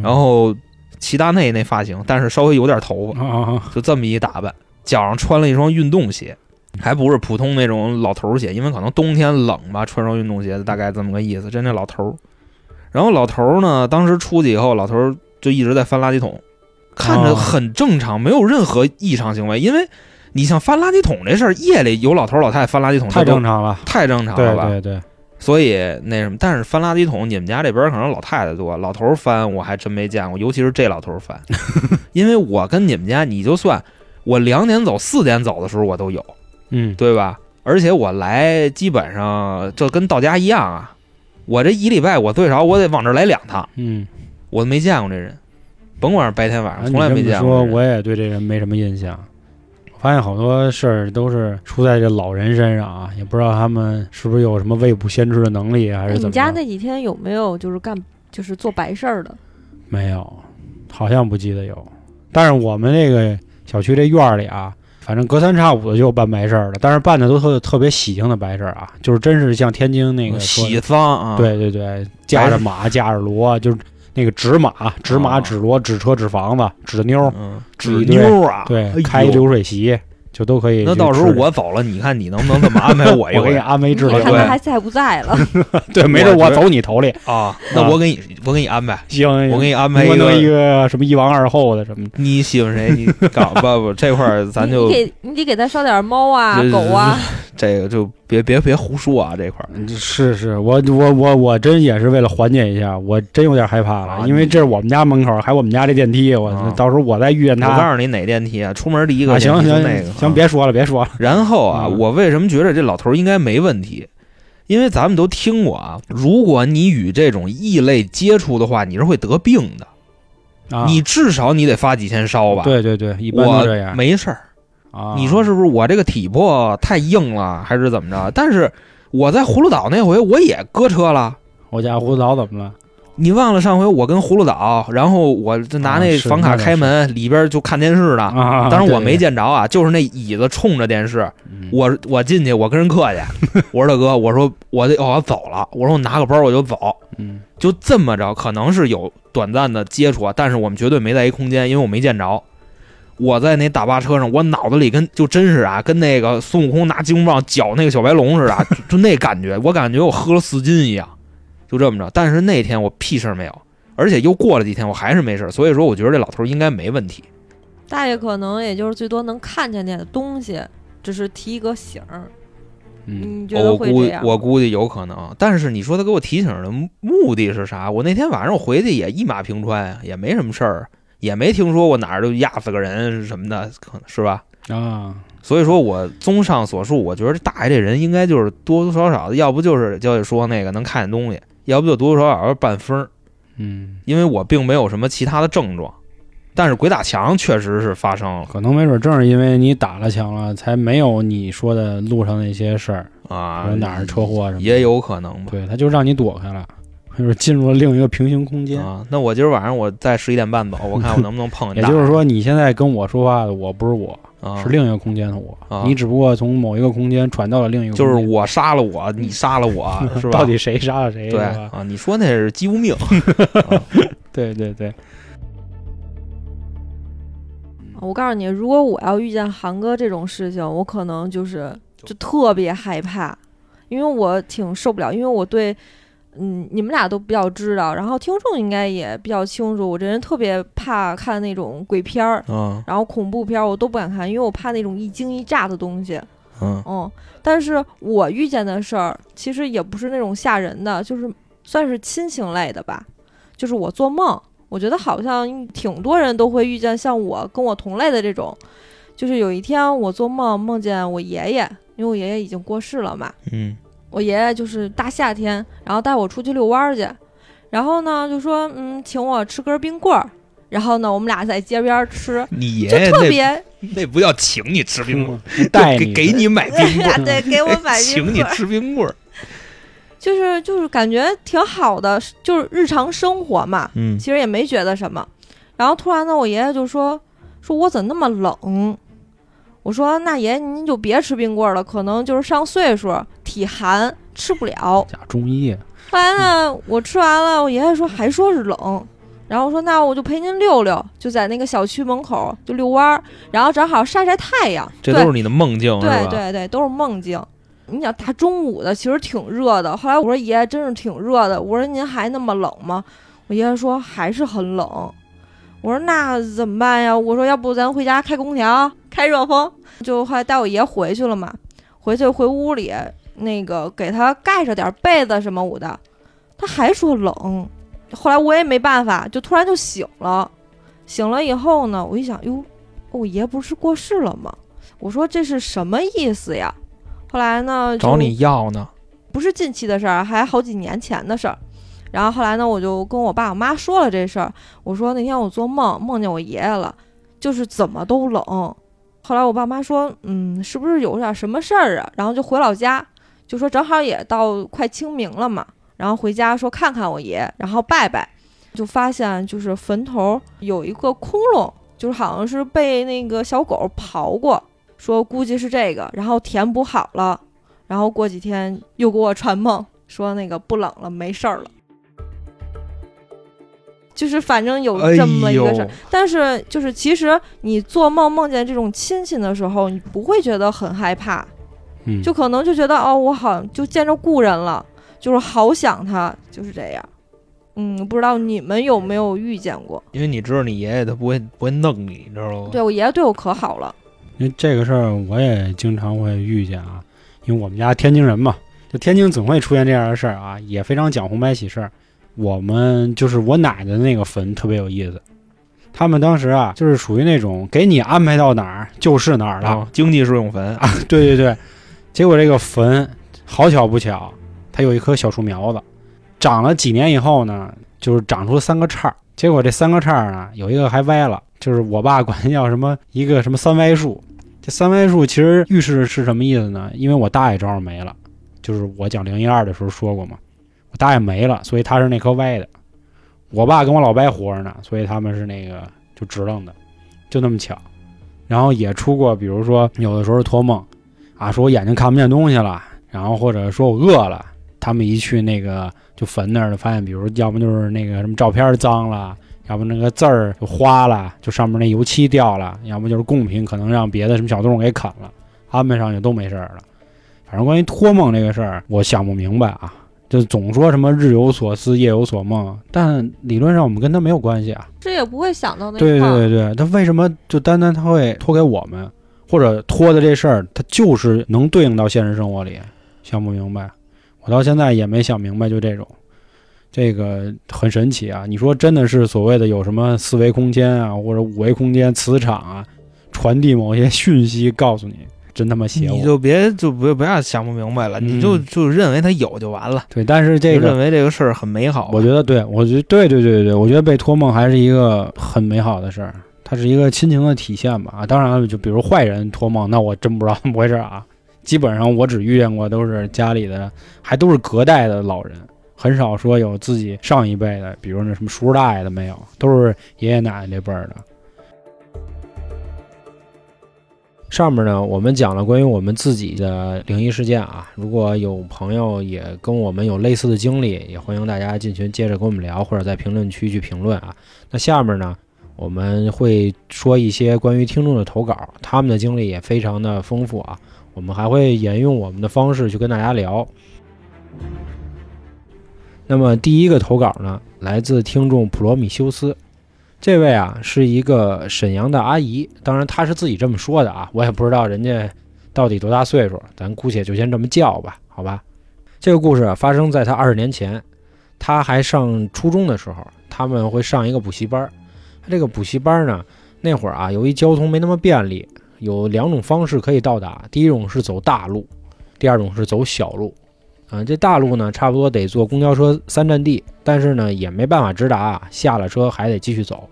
S3: 然后齐达内那发型，但是稍微有点头发，就这么一打扮，脚上穿了一双运动鞋，还不是普通那种老头鞋，因为可能冬天冷吧，穿双运动鞋大概这么个意思。真那老头儿，然后老头儿呢，当时出去以后，老头儿就一直在翻垃圾桶，看着
S1: 哦
S3: 很正常，没有任何异常行为，因为你像翻垃圾桶这事儿，夜里有老头儿老太太翻垃圾桶，
S1: 太正常了。
S3: 太正常了吧？
S1: 对对，
S3: 所以那什么，但是翻垃圾桶，你们家这边可能老太太多，老头儿翻我还真没见过，尤其是这老头儿翻，因为我跟你们家，你就算我两点走、四点走的时候，我都有，
S1: 嗯，
S3: 对吧？而且我来基本上这跟到家一样啊，我这一礼拜我最少我得往这儿来两趟，
S1: 嗯，
S3: 我都没见过这人，甭管是白天晚
S1: 啊
S3: 上，从来没见过这人。
S1: 我也对这人没什么印象。我发现好多事儿都是出在这老人身上啊，也不知道他们是不是有什么未卜先知的能力，还
S2: 哎
S1: 是怎么着？
S2: 你家那几天有没有就是干就是做白事儿的？
S1: 没有，好像不记得有。但是我们那个小区这院儿里啊，反正隔三差五的就有办白事儿的，但是办的都特特别喜庆的白事儿啊，就是真是像天津那个
S3: 喜丧啊，，
S1: 对对对，驾着马，驾着骡，就是那个纸马、纸马、
S3: 哦
S1: 纸骡、纸车、纸房子、纸妞纸
S3: 纸妞啊，
S1: 对开一流水席就都可以。
S3: 那到时候我走了，你看你能不能这么安排我 一
S1: 我给你
S3: 回
S1: 安排治理
S2: 你看
S3: 对
S2: 他还在不在了？
S1: 对，没准我走你头里，
S3: 啊？那我给你，我给你安排，
S1: 行，
S3: 我给你安排一
S1: 你给我弄一
S3: 个。
S1: 什么一王二后的什么，
S3: 你喜欢谁？你搞 不不，这块儿咱就
S2: 你给你得给他捎点猫啊、狗啊，
S3: 这个就别别别胡说啊！这块儿
S1: 嗯是是，我我我我真也是为了缓解一下，我真有点害怕了，
S3: 啊
S1: 因为这是我们家门口，还有我们家这电梯，我
S3: 啊
S1: 到时候我再遇见他我，
S3: 告诉你哪电梯啊？出门第一个
S1: 啊，行行
S3: 那个。
S1: 行，
S3: 啊
S1: 别说了，别说了，
S3: 然后啊，
S1: 嗯
S3: 我为什么觉得这老头儿应该没问题？因为咱们都听过啊，如果你与这种异类接触的话，你是会得病的。
S1: 啊，
S3: 你至少你得发几天烧吧？，
S1: 对对对，一般都这样
S3: 没事儿。
S1: 啊。
S3: 你说是不是？我这个体魄太硬了，还是怎么着？但是我在葫芦岛那回我也搁车了。
S1: 我家葫芦岛怎么了？
S3: 你忘了上回我跟葫芦岛，然后我就拿那房卡开门，里边就看电视呢。
S1: 啊，
S3: 当然我没，见着啊，就是那椅子冲着电视，
S1: 嗯。
S3: 我我进去，我跟人客气，我说大哥，我说我得我要走了，我说我拿个包我就走，
S1: 嗯。
S3: 就这么着，可能是有短暂的接触啊，但是我们绝对没在一空间，因为我没见着。我在那大巴车上，我脑子里跟就真是啊，跟那个孙悟空拿金箍棒搅那个小白龙似的就那感觉，我感觉我喝了四斤一样，就这么着。但是那天我屁事儿没有，而且又过了几天，我还是没事儿，所以说我觉得这老头儿应该没问题。
S2: 大爷可能也就是最多能看见点东西，只是提一个醒儿。
S1: 嗯
S2: 你觉得
S3: 我估
S2: 会这样？
S3: 我估计有可能，但是你说他给我提醒的目目的是啥？我那天晚上我回去也一马平川呀，也没什么事儿，也没听说我哪儿就压死个人什么的，可能是吧？
S1: 啊，
S3: 所以说我综上所述，我觉得这大爷这人应该就是多多少少的，要不就是教你说那个能看见东西，要不就多多少少是半分儿，
S1: 嗯，
S3: 因为我并没有什么其他的症状，但是鬼打墙确实是发生了
S1: 可能没准正是因为你打了墙了，才没有你说的路上那些事儿，
S3: 啊，
S1: 哪儿车祸什么，
S3: 也有可能吧。
S1: 对，他就让你躲开了，就是进入了另一个平行空间。
S3: 啊，那我今儿晚上我在十一点半走，我看我能不能碰见。
S1: 也就是说，你现在跟我说话的我不是我，
S3: 啊，
S1: 是另一个空间的我，
S3: 啊
S1: 你只不过从某一个空间传到了另一个空间，
S3: 就是我杀了我，你杀了我，是吧？
S1: 到底谁杀了谁？
S3: 对？啊，你说那是姬无命，啊
S1: 对对对，
S2: 我告诉你，如果我要遇见韩哥这种事情，我可能就是就特别害怕，因为我挺受不了，因为我对。嗯，你们俩都比较知道，然后听众应该也比较清楚，我这人特别怕看那种鬼片儿，
S3: 嗯
S2: 然后恐怖片儿我都不敢看，因为我怕那种一惊一乍的东西。
S3: 嗯
S2: 嗯，但是我遇见的事儿其实也不是那种吓人的，就是算是亲情类的吧。就是我做梦，我觉得好像挺多人都会遇见像我跟我同类的这种，就是有一天我做梦梦见我爷爷，因为我爷爷已经过世了嘛，
S3: 嗯，
S2: 我爷爷就是大夏天，然后带我出去遛弯儿去，然后呢就说嗯，请我吃根冰棍儿，然后呢我们俩在街边吃，
S3: 你爷爷那
S2: 特别
S3: 那不叫请你吃冰棍儿，
S1: 嗯带
S3: 给
S1: 你
S3: 给你买冰棍儿，
S2: 对给我买冰
S3: 请你，吃冰棍儿。
S2: 就是就是感觉挺好的，就是日常生活嘛，
S3: 嗯
S2: 其实也没觉得什么。然后突然呢，我爷爷就说说我怎么那么冷？我说那爷爷您就别吃冰棍儿了，可能就是上岁数体寒吃不了。
S1: 假中医，
S2: 后来呢，我吃完了，我爷爷说还说是冷，然后我说那我就陪您溜溜，就在那个小区门口就遛弯儿，然后正好晒晒太阳。
S3: 这都是你的梦境，是
S2: 对？对对，都是梦境。你想大中午的，其实挺热的。后来我说爷爷真是挺热的，我说您还那么冷吗？我爷爷说还是很冷。我说那怎么办呀？我说要不咱回家开空调，开热风。就后来带我爷回去了嘛，回去回屋里那个给他盖着点被子什么捂的，他还说冷。后来我也没办法，就突然就醒了。醒了以后呢，我一想，哟，我爷不是过世了吗？我说这是什么意思呀？后来呢，
S3: 找你要呢。
S2: 不是近期的事儿，还好几年前的事儿。然后后来呢，我就跟我爸我妈说了这事儿。我说那天我做梦梦见我爷爷了，就是怎么都冷。后来我爸妈说，嗯，是不是有点什么事儿啊？然后就回老家，就说正好也到快清明了嘛，然后回家说看看我爷，然后拜拜，就发现就是坟头有一个窟窿，就是好像是被那个小狗刨过，说估计是这个，然后填补好了。然后过几天又给我传梦，说那个不冷了，没事儿了。就是反正有
S3: 哎
S2: 这么一个事儿，
S3: 呦，
S2: 但是就是其实你做梦梦见这种亲戚的时候，你不会觉得很害怕，
S1: 嗯，
S2: 就可能就觉得哦，我好像就见着故人了，就是好想他，就是这样。嗯，不知道你们有没有遇见过？
S3: 因为你知道你爷爷他不会不会弄你，你知道吗？
S2: 对我爷爷对我可好了，
S1: 因为这个事儿我也经常会遇见啊，因为我们家天津人嘛，就天津总会出现这样的事儿啊，也非常讲红白喜事儿。我们就是我奶奶的那个坟特别有意思，他们当时啊就是属于那种给你安排到哪儿就是哪儿了，
S3: 啊，经济适用坟
S1: 啊，对对对，结果这个坟好巧不巧，它有一棵小树苗子，长了几年以后呢，就是长出三个叉儿。结果这三个叉儿呢，有一个还歪了，就是我爸管它叫什么一个什么三歪树。这三歪树其实预示是什么意思呢？因为我大爷正好没了，就是我讲零一二的时候说过嘛，我大爷没了，所以他是那棵歪的。我爸跟我老伯活着呢，所以他们是那个就直愣的，就那么巧。然后也出过，比如说有的时候托梦，啊，说我眼睛看不见东西了，然后或者说我饿了，他们一去那个就坟那儿就发现，比如要么就是那个什么照片脏了，要不那个字儿就花了，就上面那油漆掉了，要么就是贡品可能让别的什么小动物给啃了，安排上去都没事儿了。反正关于托梦这个事儿，我想不明白啊，就总说什么日有所思，夜有所梦，但理论上我们跟他没有关系啊。
S2: 这也不会想到那
S1: 对。对对对，他为什么就单单他会托给我们，或者托的这事儿，他就是能对应到现实生活里，想不明白。我到现在也没想明白，就这种，这个很神奇啊！你说真的是所谓的有什么四维空间啊，或者五维空间磁场啊，传递某些讯息告诉你，真他妈邪乎。
S3: 你就别就不不要想不明白了，
S1: 嗯
S3: 你就就认为他有就完了，
S1: 对，但是这
S3: 个认，为这个事儿很美好。
S1: 我觉得对，我觉得对对对对对，我觉得被托梦还是一个很美好的事儿，它是一个亲情的体现吧。啊，当然了，就比如坏人托梦，那我真不知道怎么回事啊。基本上我只遇见过都是家里的，还都是隔代的老人，很少说有自己上一辈的，比如那什么叔叔大爷的没有，都是爷爷奶奶这辈儿的。上面呢，我们讲了关于我们自己的灵异事件啊。如果有朋友也跟我们有类似的经历，也欢迎大家进群接着跟我们聊，或者在评论区去评论啊。那下面呢，我们会说一些关于听众的投稿，他们的经历也非常的丰富啊。我们还会沿用我们的方式去跟大家聊。那么第一个投稿呢，来自听众普罗米修斯。这位啊是一个沈阳的阿姨，当然她是自己这么说的啊，我也不知道人家到底多大岁数，咱姑且就先这么叫吧，好吧？这个故事发生在她二十年前，她还上初中的时候，他们会上一个补习班儿。这个补习班呢，那会儿啊，由于交通没那么便利，有两种方式可以到达。第一种是走大路，第二种是走小路。啊、这大路呢，差不多得坐公交车三站地，但是呢，也没办法直达，下了车还得继续走。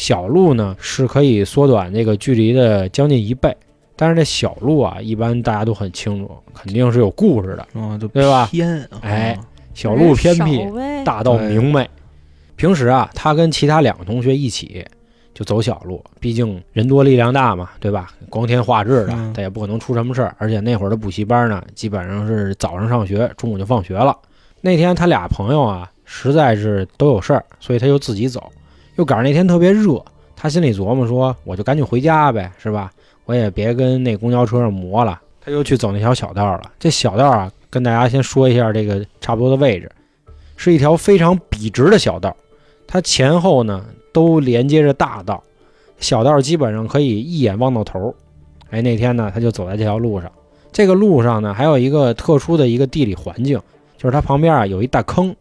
S1: 小路呢，是可以缩短这个距离的将近一倍。但是这小路啊，一般大家都很清楚，肯定是有故事的。
S3: 嗯，
S1: 对吧
S3: 偏，
S1: 哎
S3: 啊
S1: 小路偏僻，大道明媚。平时啊，他跟其他两个同学一起就走小路，毕竟人多力量大嘛，对吧？光天化日的
S3: 嗯，
S1: 他也不可能出什么事儿。而且那会儿的补习班呢，基本上是早上上学，中午就放学了。那天他俩朋友啊，实在是都有事儿，所以他就自己走。又赶上那天特别热，他心里琢磨说，我就赶紧回家呗，是吧？我也别跟那公交车上磨了。他就去走那条小道了。这小道啊，跟大家先说一下这个差不多的位置，是一条非常笔直的小道，它前后呢都连接着大道，小道基本上可以一眼望到头。哎，那天呢，他就走在这条路上。这个路上呢，还有一个特殊的一个地理环境，就是它旁边啊有一大坑，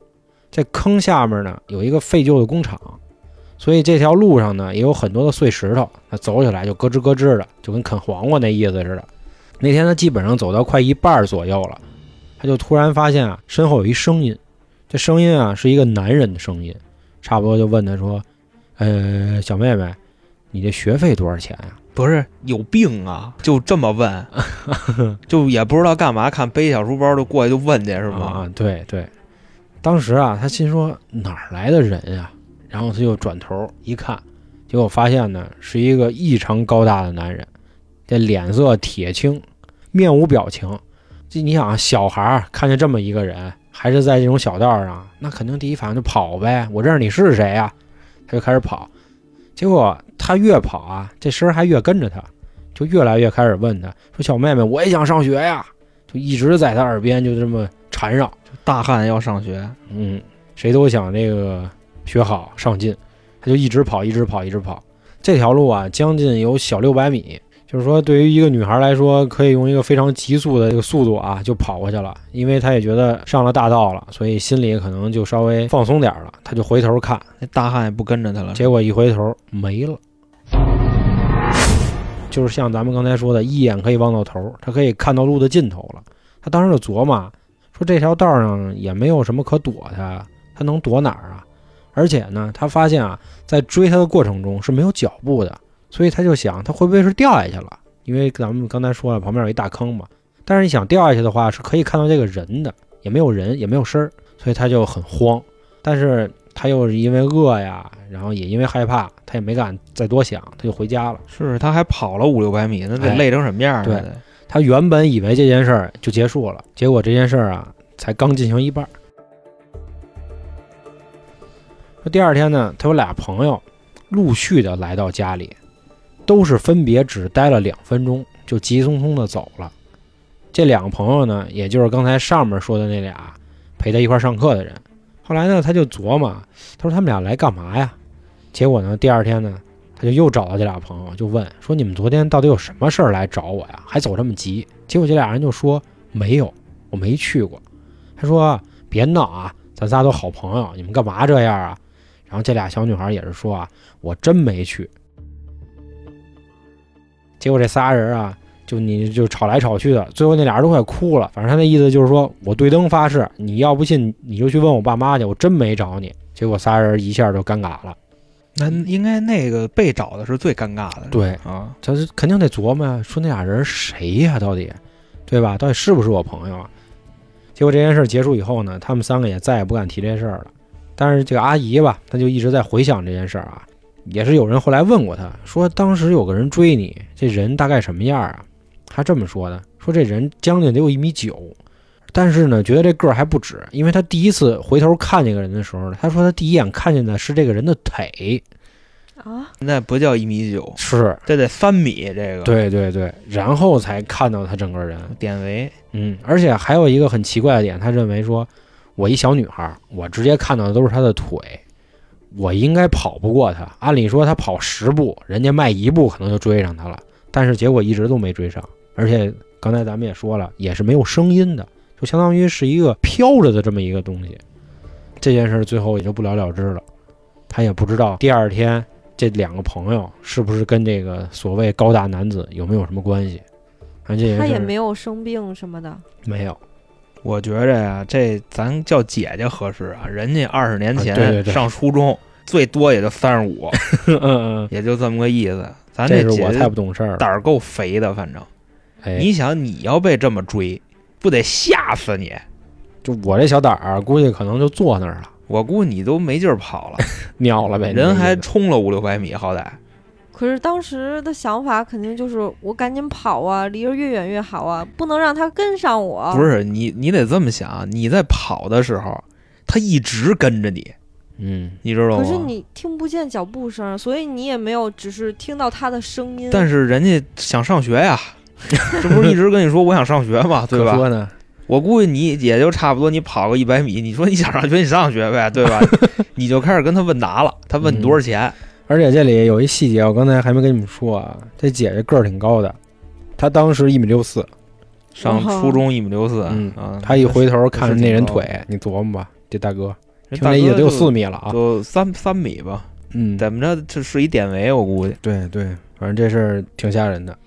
S1: 这坑下面呢有一个废旧的工厂，所以这条路上呢也有很多的碎石头，那走起来就咯吱咯吱的，就跟啃黄瓜那意思似的。那天他基本上走到快一半儿左右了，他就突然发现啊，身后有一声音，这声音啊是一个男人的声音，差不多就问他说：“呃，小妹妹，你这学费多少钱呀、
S3: 不是有病啊？就这么问，就也不知道干嘛，看背小书包就过去就问去是吗？
S1: 啊，对对。当时啊，他心说哪儿来的人呀、然后他就转头一看，结果发现呢是一个异常高大的男人，这脸色铁青，面无表情。这你想啊，小孩儿看见这么一个人，还是在这种小道上，那肯定第一反应就跑呗。我认识你是谁呀、他就开始跑。结果他越跑啊，这声儿还越跟着他，就越来越开始问他说：“小妹妹，我也想上学呀！”就一直在他耳边就这么缠绕。
S3: 大汉要上学，
S1: 嗯，谁都想这个学好上进，他就一直跑，一直跑，一直跑。这条路啊，将近有小六百米，就是说对于一个女孩来说，可以用一个非常急速的这个速度啊，就跑过去了。因为她也觉得上了大道了，所以心里可能就稍微放松点了。她就回头看，
S3: 那大汉也不跟着他了。
S1: 结果一回头没了。就是像咱们刚才说的，一眼可以望到头，他可以看到路的尽头了。他当时就琢磨，说这条道上也没有什么可躲的，他能躲哪儿啊？而且呢，他发现啊，在追他的过程中是没有脚步的，所以他就想，他会不会是掉下去了？因为咱们刚才说了，旁边有一大坑嘛。但是你想掉下去的话，是可以看到这个人的，也没有人，也没有声儿，所以他就很慌。但是他又是因为饿呀，然后也因为害怕，他也没敢再多想，他就回家了。
S3: 是他还跑了五六百米，那得
S1: 哎
S3: 累成什么样啊？
S1: 对他原本以为这件事儿就结束了，结果这件事儿啊，才刚进行一半说第二天呢，他有俩朋友陆续的来到家里，都是分别只待了两分钟，就急匆匆的走了。这两个朋友呢，也就是刚才上面说的那俩陪他一块上课的人。后来呢，他就琢磨，他说他们俩来干嘛呀？结果呢，第二天呢，他就又找到这俩朋友，就问说：“你们昨天到底有什么事儿来找我呀？还走这么急？”结果这俩人就说：“没有，我没去过。”他说：“别闹啊，咱仨都好朋友，你们干嘛这样啊？”然后这俩小女孩也是说：“啊，我真没去。”结果这仨人啊，就你就吵来吵去的，最后那俩人都快哭了。反正他那意思就是说我对灯发誓，你要不信你就去问我爸妈去，我真没找你。结果仨人一下就尴尬了。
S3: 那应该那个被找的是最尴尬的。
S1: 对
S3: 啊，
S1: 他是肯定得琢磨呀，说那俩人谁呀、到底，对吧？到底是不是我朋友啊？结果这件事结束以后呢，他们三个也再也不敢提这事儿了。但是这个阿姨吧，她就一直在回想这件事儿啊。也是有人后来问过她，说当时有个人追你，这人大概什么样啊？她这么说的，说这人将近得有一米九，但是呢，觉得这个儿还不止，因为她第一次回头看这个人的时候呢，他说她第一眼看见的是这个人的腿，
S2: 啊，
S3: 那不叫一米九，
S1: 是
S3: 这得三米。这个
S1: 对对对，然后才看到他整个人。
S3: 典韦
S1: 嗯，而且还有一个很奇怪的点，他认为说，我一小女孩，我直接看到的都是她的腿，我应该跑不过她。按理说，她跑十步，人家迈一步可能就追上她了，但是结果一直都没追上。而且刚才咱们也说了，也是没有声音的，就相当于是一个飘着的这么一个东西。这件事最后也就不了了之了。他也不知道第二天这两个朋友是不是跟这个所谓高大男子有没有什么关系。反正这件事儿
S2: 他也没有生病什么的。
S1: 没有，
S3: 我觉着呀，这咱叫姐姐合适啊。人家二十年前
S1: 啊对对对
S3: 上初中，最多也就三十五，也就这么个意思。咱
S1: 这是
S3: 姐
S1: 太不懂事儿了。
S3: 胆儿够肥的，反正
S1: 哎，
S3: 你想，你要被这么追，不得吓死你？
S1: 就我这小胆儿，估计可能就坐那儿了，
S3: 我估计你都没劲儿跑了，
S1: 尿了呗。
S3: 人还冲了五六百米，好歹。
S2: 可是当时的想法肯定就是我赶紧跑啊，离着越远越好啊，不能让他跟上我。
S3: 不，是你，你得这么想，你在跑的时候，他一直跟着你，
S1: 嗯，
S3: 你知道吗？
S2: 可是你听不见脚步声，所以你也没有只是听到他的声音。
S3: 但是人家想上学呀，这不是一直跟你说我想上学吗？对吧？
S1: 说呢，
S3: 我估计你也就差不多，你跑个一百米，你说你想上学，你上学呗，对吧？你就开始跟他问答了，他问你多少钱？
S1: 而且这里有一细节，我刚才还没跟你们说啊，这姐姐个儿挺高的，她当时一米六四，
S3: 上初中一米六四，
S1: 嗯
S3: 啊，
S1: 她一回头看着那人腿，你琢磨吧，这大哥听这意思六四米了啊，
S3: 就三三米吧，
S1: 嗯，
S3: 怎么着这是一典韦，我估计。
S1: 对对，反正这事儿挺吓人的。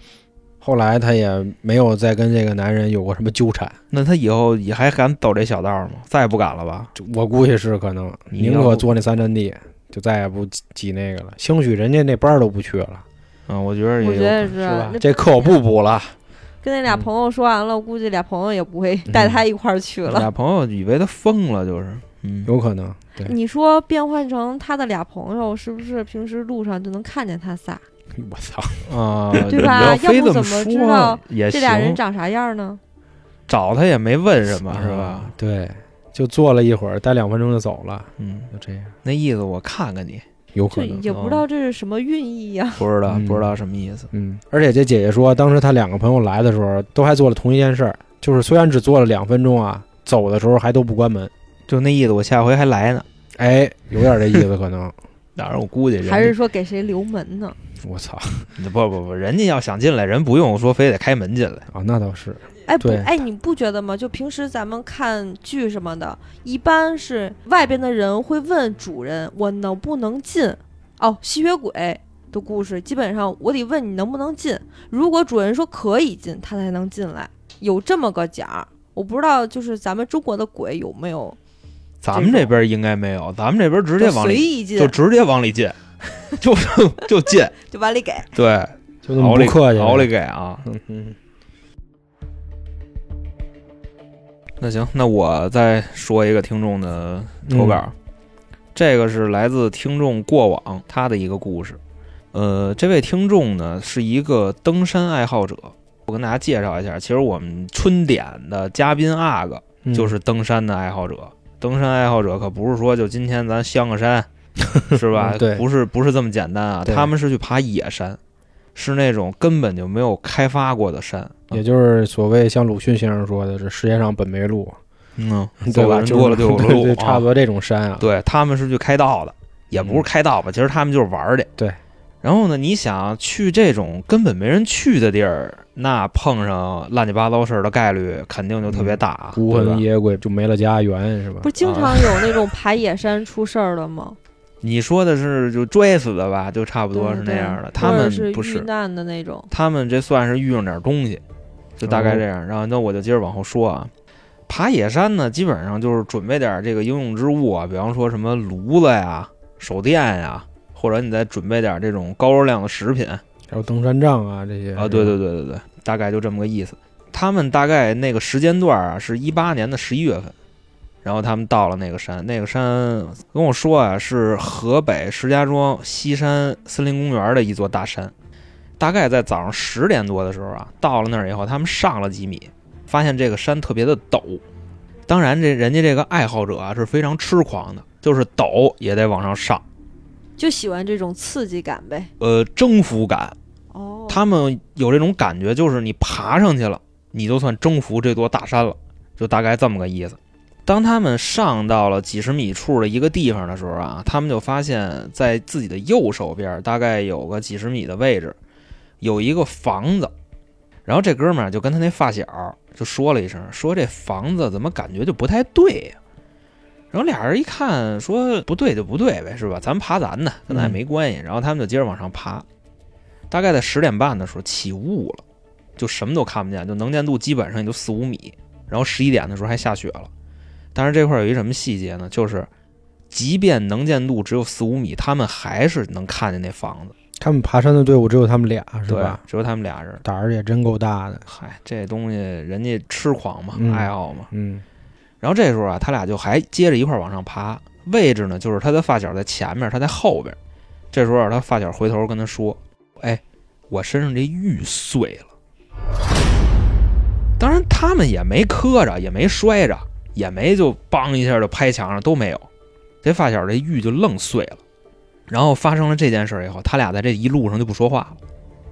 S1: 后来她也没有再跟这个男人有过什么纠缠，
S3: 那她以后也还敢走这小道吗？再也不敢了吧？
S1: 我估计是可能宁可坐那三站地，就再也不挤挤那个了。兴许人家那班儿都不去了，
S3: 嗯，我觉得也
S2: 我觉得是
S1: 是吧？这课我不补了，
S2: 跟那俩朋友说完了，我估计俩朋友也不会带他一块儿去了。
S3: 俩朋友以为他疯了，就是，嗯，
S1: 有可能。对，
S2: 你说变换成他的俩朋友，是不是平时路上就能看见他仨？
S1: 我操，
S3: 啊，
S2: 对吧
S3: 要
S2: 不怎么知道这俩人，长啥样呢？
S3: 找他也没问什么，是吧
S1: 啊？？对，就坐了一会儿，待两分钟就走了，
S3: 嗯，
S1: 就这样，
S3: 那意思我看看你，
S1: 有可能。
S2: 也不知道这是什么寓意呀、
S3: 不知道
S1: 嗯
S3: 不知道什么意思。
S1: 嗯，而且这姐姐说，当时她两个朋友来的时候，都还做了同一件事儿，就是虽然只做了两分钟啊，走的时候还都不关门。
S3: 就那意思，我下回还来呢。
S1: 哎，有点这意思，可能。
S3: 当然，我估计人
S2: 还是说给谁留门呢？
S1: 我操
S3: 不不不，人家要想进来，人不用说非得开门进来。
S1: 啊，那倒是。
S2: 哎不，哎，你不觉得吗？就平时咱们看剧什么的，一般是外边的人会问主人我能不能进。哦，吸血鬼的故事基本上我得问你能不能进，如果主人说可以进，他才能进来，有这么个讲儿。我不知道，就是咱们中国的鬼有没有
S3: 咱们这边应该没有，咱们这边直接往里，
S2: 随意进，
S3: 就直接往里进，就就进，
S2: 就往里给。
S3: 对，
S1: 就那么不客气。
S3: 往里给啊。
S1: 嗯
S3: 那行，那我再说一个听众的投稿，这个是来自听众过往他的一个故事。呃，这位听众呢是一个登山爱好者，我跟大家介绍一下，其实我们春点的嘉宾阿哥
S1: 嗯，
S3: 就是登山的爱好者。登山爱好者可不是说就今天咱香个山，是吧？
S1: 嗯对
S3: 不是不是这么简单啊，他们是去爬野山，是那种根本就没有开发过的山。
S1: 也就是所谓像鲁迅先生说的，这世界上本没路，
S3: 嗯，
S1: 对吧？
S3: 多了就有
S1: 对
S3: 路，
S1: 差不多这种山啊。
S3: 对，他们是去开道的，也不是开道吧，其实他们就是玩儿去。
S1: 对。
S3: 然后呢，你想去这种根本没人去的地儿，那碰上乱七八糟事儿的概率肯定就特别大，
S1: 孤魂野鬼就没了家园，是吧
S2: 不？是经常有那种 爬野山出事儿的吗？
S3: 你说的是就摔死的吧，就差不多是那样的。
S2: 对
S3: 他们不是，
S2: 遇难的那种。
S3: 他们这算是遇上点东西，就大概这
S1: 哦
S3: 样。然后那我就接着往后说啊，爬野山呢，基本上就是准备点这个应用之物啊，比方说什么炉子呀、手电呀，或者你再准备点这种高热量的食品
S1: 还有登山杖啊这些
S3: 啊。对对，对对对，大概就这么个意思。他们大概那个时间段啊，是一八年的十一月份，然后他们到了那个山，那个山跟我说啊，是河北石家庄西山森林公园的一座大山。大概在早上十点多的时候啊，到了那儿以后，他们上了几米，发现这个山特别的陡。当然，这人家这个爱好者啊是非常痴狂的，就是陡也得往上上，
S2: 就喜欢这种刺激感呗。
S3: 呃，征服感。
S2: 哦，
S3: 他们有这种感觉，就是你爬上去了，你就算征服这座大山了，就大概这么个意思。当他们上到了几十米处的一个地方的时候啊，他们就发现，在自己的右手边，大概有个几十米的位置，有一个房子。然后这哥们儿就跟他那发小就说了一声，说这房子怎么感觉就不太对呀、然后俩人一看说不对就不对呗，是吧？咱爬咱的，跟咱也没关系。然后他们就接着往上爬，大概在十点半的时候起雾了，就什么都看不见，就能见度基本上也就四五米。然后十一点的时候还下雪了，但是这块儿有一什么细节呢？就是即便能见度只有四五米，他们还是能看见那房子，
S1: 他们爬山的队伍只有他们俩，是
S3: 对
S1: 吧？？
S3: 只有他们俩人。
S1: 胆儿也真够大的。
S3: 嗨，这东西人家痴狂嘛，
S1: 嗯
S3: 爱好嘛。
S1: 嗯
S3: 然后这时候啊，他俩就还接着一块往上爬，位置呢就是他的发小在前面，他在后边。这时候啊他发小回头跟他说：“哎，我身上这玉碎了。”当然，他们也没磕着，也没摔着，也没就梆一下就拍墙上，都没有。这发小这玉就愣碎了。然后发生了这件事儿以后，他俩在这一路上就不说话了。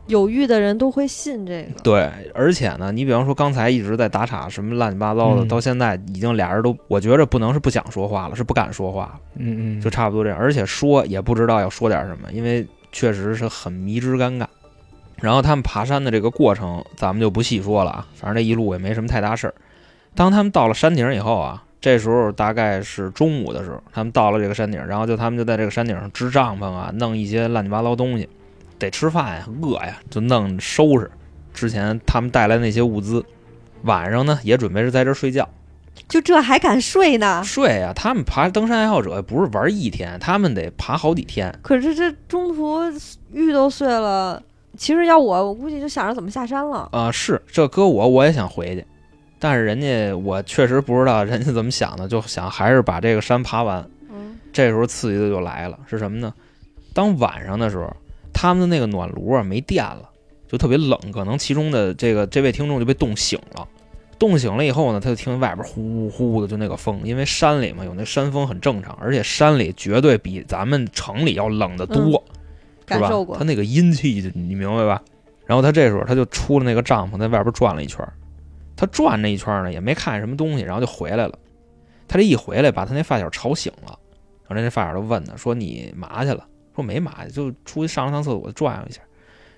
S2: 有玉的人都会信这个。
S3: 对，而且呢，你比方说刚才一直在打岔什么乱七八糟的，
S1: 嗯
S3: 到现在已经俩人都，我觉着不能是不想说话了，是不敢说话了，
S1: 嗯嗯，
S3: 就差不多这样。而且说也不知道要说点什么，因为确实是很迷之尴尬。然后他们爬山的这个过程，咱们就不细说了啊，反正这一路也没什么太大事儿。当他们到了山顶以后啊，这时候大概是中午的时候，他们到了这个山顶，然后就他们就在这个山顶上支帐篷啊，弄一些乱七八糟东西，得吃饭呀，饿呀，就弄收拾之前他们带来那些物资。晚上呢，也准备是在这儿睡觉。
S2: 就这还敢睡呢？
S3: 睡呀、他们爬登山爱好者不是玩一天，他们得爬好几天。
S2: 可是这中途玉都碎了，其实要我，我估计就想着怎么下山了。
S3: 啊、是这搁我我也想回去，但是人家我确实不知道人家怎么想的，就想还是把这个山爬完。
S2: 嗯，
S3: 这时候刺激的就来了，是什么呢？当晚上的时候，他们的那个暖炉啊没电了，就特别冷，可能其中的这个这位听众就被冻醒了。冻醒了以后呢，他就听外边呼呼的就那个风，因为山里嘛有那山风很正常，而且山里绝对比咱们城里要冷得多。是吧
S2: 感受过
S3: 他。那个阴气，你明白吧？然后他这时候他就出了那个帐篷，在外边转了一圈儿。他转那一圈儿呢，也没看见什么东西，然后就回来了。他这一回来，把他那发小吵醒了。然后人家发小就问他说：“你嘛去了？”说没嘛，就出去上了趟厕所，转悠一下。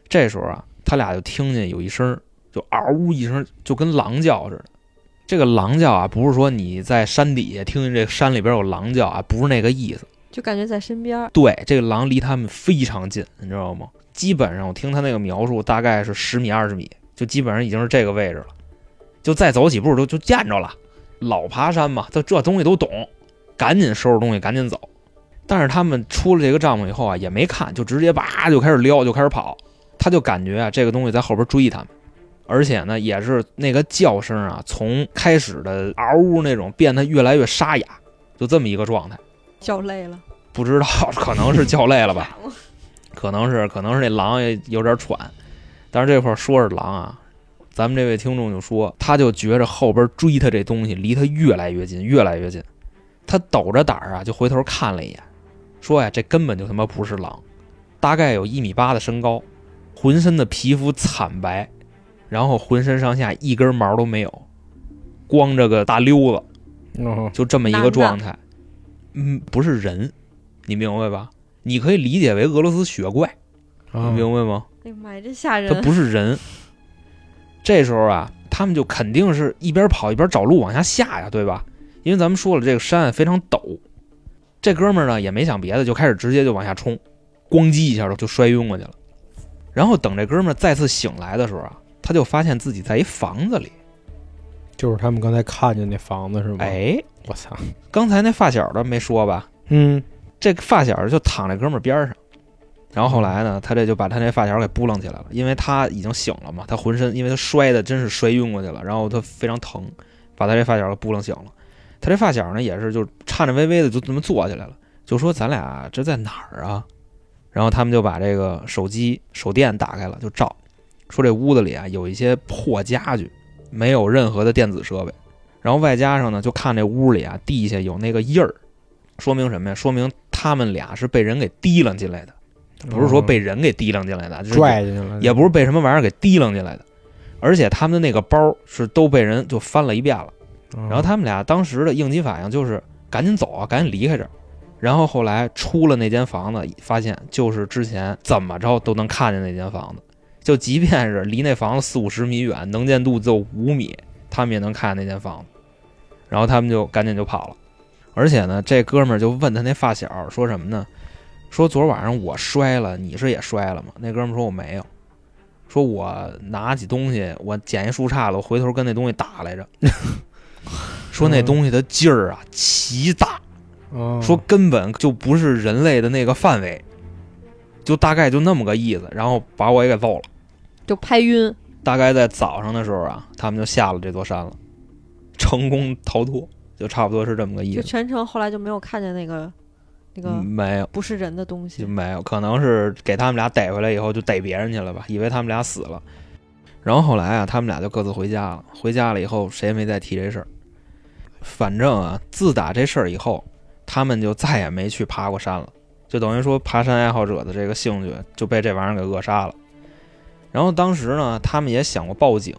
S3: 这时候啊，他俩就听见有一声，就嗷呜一声，就跟狼叫似的。这个狼叫啊，不是说你在山底下听见这山里边有狼叫啊，不是那个意思。
S2: 就感觉在身边儿。
S3: 对，这个狼离他们非常近，你知道吗？基本上我听他那个描述，大概是十米二十米，就基本上已经是这个位置了。就再走几步就就见着了。老爬山嘛，就这东西都懂，赶紧收拾东西，赶紧走。但是他们出了这个帐篷以后啊，也没看，就直接叭就开始撩，就开始跑。他就感觉啊，这个东西在后边追他们，而且呢，也是那个叫声啊，从开始的嗷呜那种变得越来越沙哑，就这么一个状态。
S2: 叫累了，
S3: 不知道，可能是叫累了吧，可能是可能是那狼也有点喘。但是这块儿说是狼啊，咱们这位听众就说，他就觉着后边追他这东西离他越来越近，越来越近。他抖着胆儿啊，就回头看了一眼，说呀，这根本就他妈不是狼，大概有一米八的身高，浑身的皮肤惨白，然后浑身上下一根毛都没有，光着个大溜子，
S1: 哦，
S3: 就这么一个状态。嗯，不是人，你明白吧？你可以理解为俄罗斯雪怪，你
S1: 啊，
S3: 明白吗？
S2: 哎呀妈呀，这吓人！他！
S3: 不是人。这时候啊，他们就肯定是一边跑一边找路往下下呀，对吧？因为咱们说了，这个山非常陡。这哥们儿呢也没想别的，就开始直接就往下冲，咣叽一下就就摔晕过去了。然后等这哥们儿再次醒来的时候啊，他就发现自己在一房子里。
S1: 就是他们刚才看见那房子是吗？，
S3: 哎，
S1: 我操，
S3: 刚才那发小的没说吧？
S1: 嗯，
S3: 这个发小就躺在哥们儿边上，然后后来呢，他这就把他那发小给扑棱起来了，因为他已经醒了嘛，他浑身因为他摔的真是摔晕过去了，然后他非常疼，把他这发小给扑棱醒了。他这发小呢也是就颤颤巍巍的就这么坐起来了，就说咱俩这在哪儿啊？然后他们就把这个手机手电打开了，就照，说这屋子里啊有一些破家具，没有任何的电子设备，然后外加上呢就看这屋里啊地下有那个印儿，说明什么呀？说明他们俩是被人给提了进来的，不是说被人给提溜进来的，就是
S1: 哦拽进去了，
S3: 也不是被什么玩意儿给提溜进来的，而且他们的那个包是都被人就翻了一遍了。
S1: 嗯，
S3: 然后他们俩当时的应急反应就是赶紧走啊，赶紧离开这儿。然后后来出了那间房子，发现就是之前怎么着都能看见那间房子，就即便是离那房子四五十米远，能见度就五米，他们也能看见那间房子。然后他们就赶紧就跑了。而且呢，这哥们儿就问他那发小说什么呢？说昨儿晚上我摔了，你是也摔了吗？那哥们儿说我没有，说我拿起东西，我捡一树杈子，我回头跟那东西打来着。说那东西的劲儿啊奇大，
S1: 哦
S3: 说根本就不是人类的那个范围，就大概就那么个意思，然后把我也给揍了。
S2: 就拍晕，
S3: 大概在早上的时候啊，他们就下了这座山了，成功逃脱，就差不多是这么个意思。
S2: 就全程后来就没有看见那个那
S3: 嗯
S2: 个
S3: 没有，
S2: 不是人的东
S3: 就
S2: 西。
S3: 没有，可能是给他们俩逮回来以后就逮别人去了吧，以为他们俩死了。然后后来啊，他们俩就各自回家了。回家了以后，谁也没再提这事儿。反正啊，自打这事儿以后，他们就再也没去爬过山了，就等于说爬山爱好者的这个兴趣就被这玩意儿给扼杀了。然后当时呢，他们也想过报警，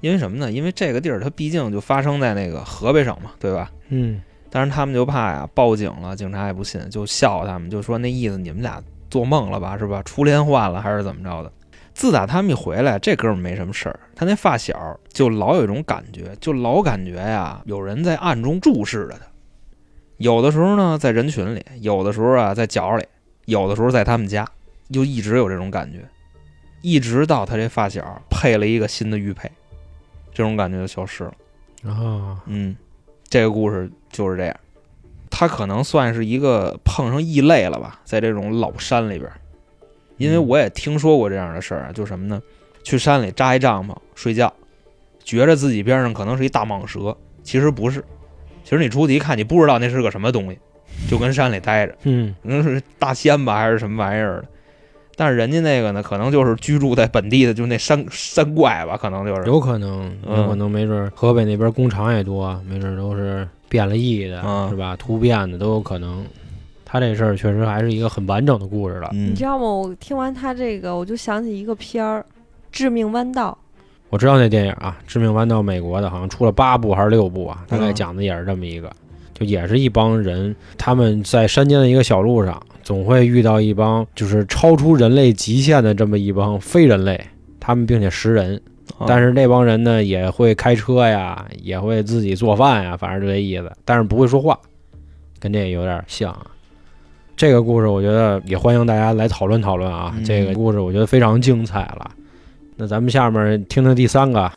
S3: 因为什么呢？因为这个地儿它毕竟就发生在那个河北省嘛，对吧？
S1: 嗯
S3: 但是他们就怕呀，报警了，警察也不信，就笑话他们，就说那意思你们俩做梦了吧，是吧？初恋换了还是怎么着的？自打他们一回来，这哥们儿没什么事儿，他那发小就老有一种感觉，就老感觉呀，有人在暗中注视着他。有的时候呢，在人群里；有的时候啊，在角里；有的时候在他们家，就一直有这种感觉，一直到他这发小配了一个新的玉佩，这种感觉就消失了。
S1: 啊
S3: 嗯，这个故事就是这样。他可能算是一个碰上异类了吧，在这种老山里边儿，因为
S1: 嗯
S3: 我也听说过这样的事儿啊，就什么呢？去山里扎一帐篷睡觉，觉着自己边上可能是一大蟒蛇，其实不是。其实你出去一看，你不知道那是个什么东西，就跟山里待着，
S1: 嗯
S3: 可能是大仙吧，还是什么玩意儿的。但是人家那个呢，可能就是居住在本地的，就那山山怪吧，可能就是。
S1: 有可能，
S3: 嗯
S1: 有可能，没准儿河北那边工厂也多，没准儿都是变了异的，
S3: 嗯
S1: 是吧？突变的都有可能。他这事儿确实还是一个很完整的故事了。
S3: 嗯
S2: 你知道吗？我听完他这个，我就想起一个片儿《致命弯道
S1: 我知道那电影啊，《致命弯道》，美国的，好像出了八部还是六部啊，大概
S3: 嗯
S1: 讲的也是这么一个，就也是一帮人，他们在山间的一个小路上，总会遇到一帮就是超出人类极限的这么一帮非人类，他们并且食人，
S3: 啊。
S1: 但是那帮人呢也会开车呀，也会自己做饭呀，反正就这意思，但是不会说话，跟这有点像啊。这个故事我觉得也欢迎大家来讨论讨论啊，
S3: 嗯。
S1: 这个故事我觉得非常精彩了。那咱们下面听听第三个，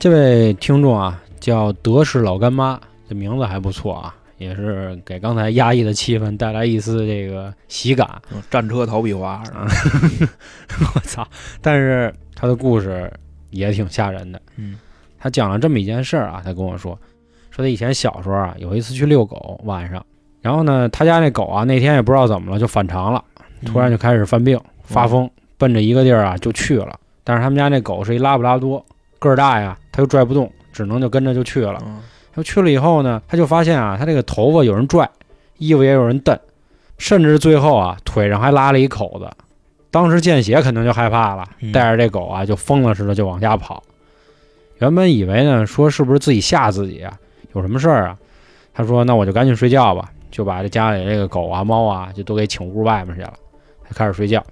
S1: 这位听众啊叫德式老干妈，这名字还不错啊，也是给刚才压抑的气氛带来一丝这个喜感。
S3: 嗯战车逃避花？
S1: 我操！但是他的故事也挺吓人的。
S3: 嗯
S1: 他讲了这么一件事儿啊，他跟我说，说他以前小时候啊，有一次去遛狗，晚上，然后呢，他家那狗啊，那天也不知道怎么了，就反常了，突然就开始犯病、发疯，奔着一个地儿啊就去了。但是他们家那狗是一拉布拉多，个儿大呀，他又拽不动，只能就跟着就去了。
S3: 嗯
S1: 他去了以后呢，他就发现啊，他这个头发有人拽，衣服也有人蹬，甚至最后啊，腿上还拉了一口子。当时见血肯定就害怕了，
S3: 嗯
S1: 带着这狗啊，就疯了似的就往家跑。原本以为呢，说是不是自己吓自己啊，有什么事儿啊？他说那我就赶紧睡觉吧，就把这家里这个狗啊、猫啊，就都给请屋外面去了。他开始睡觉，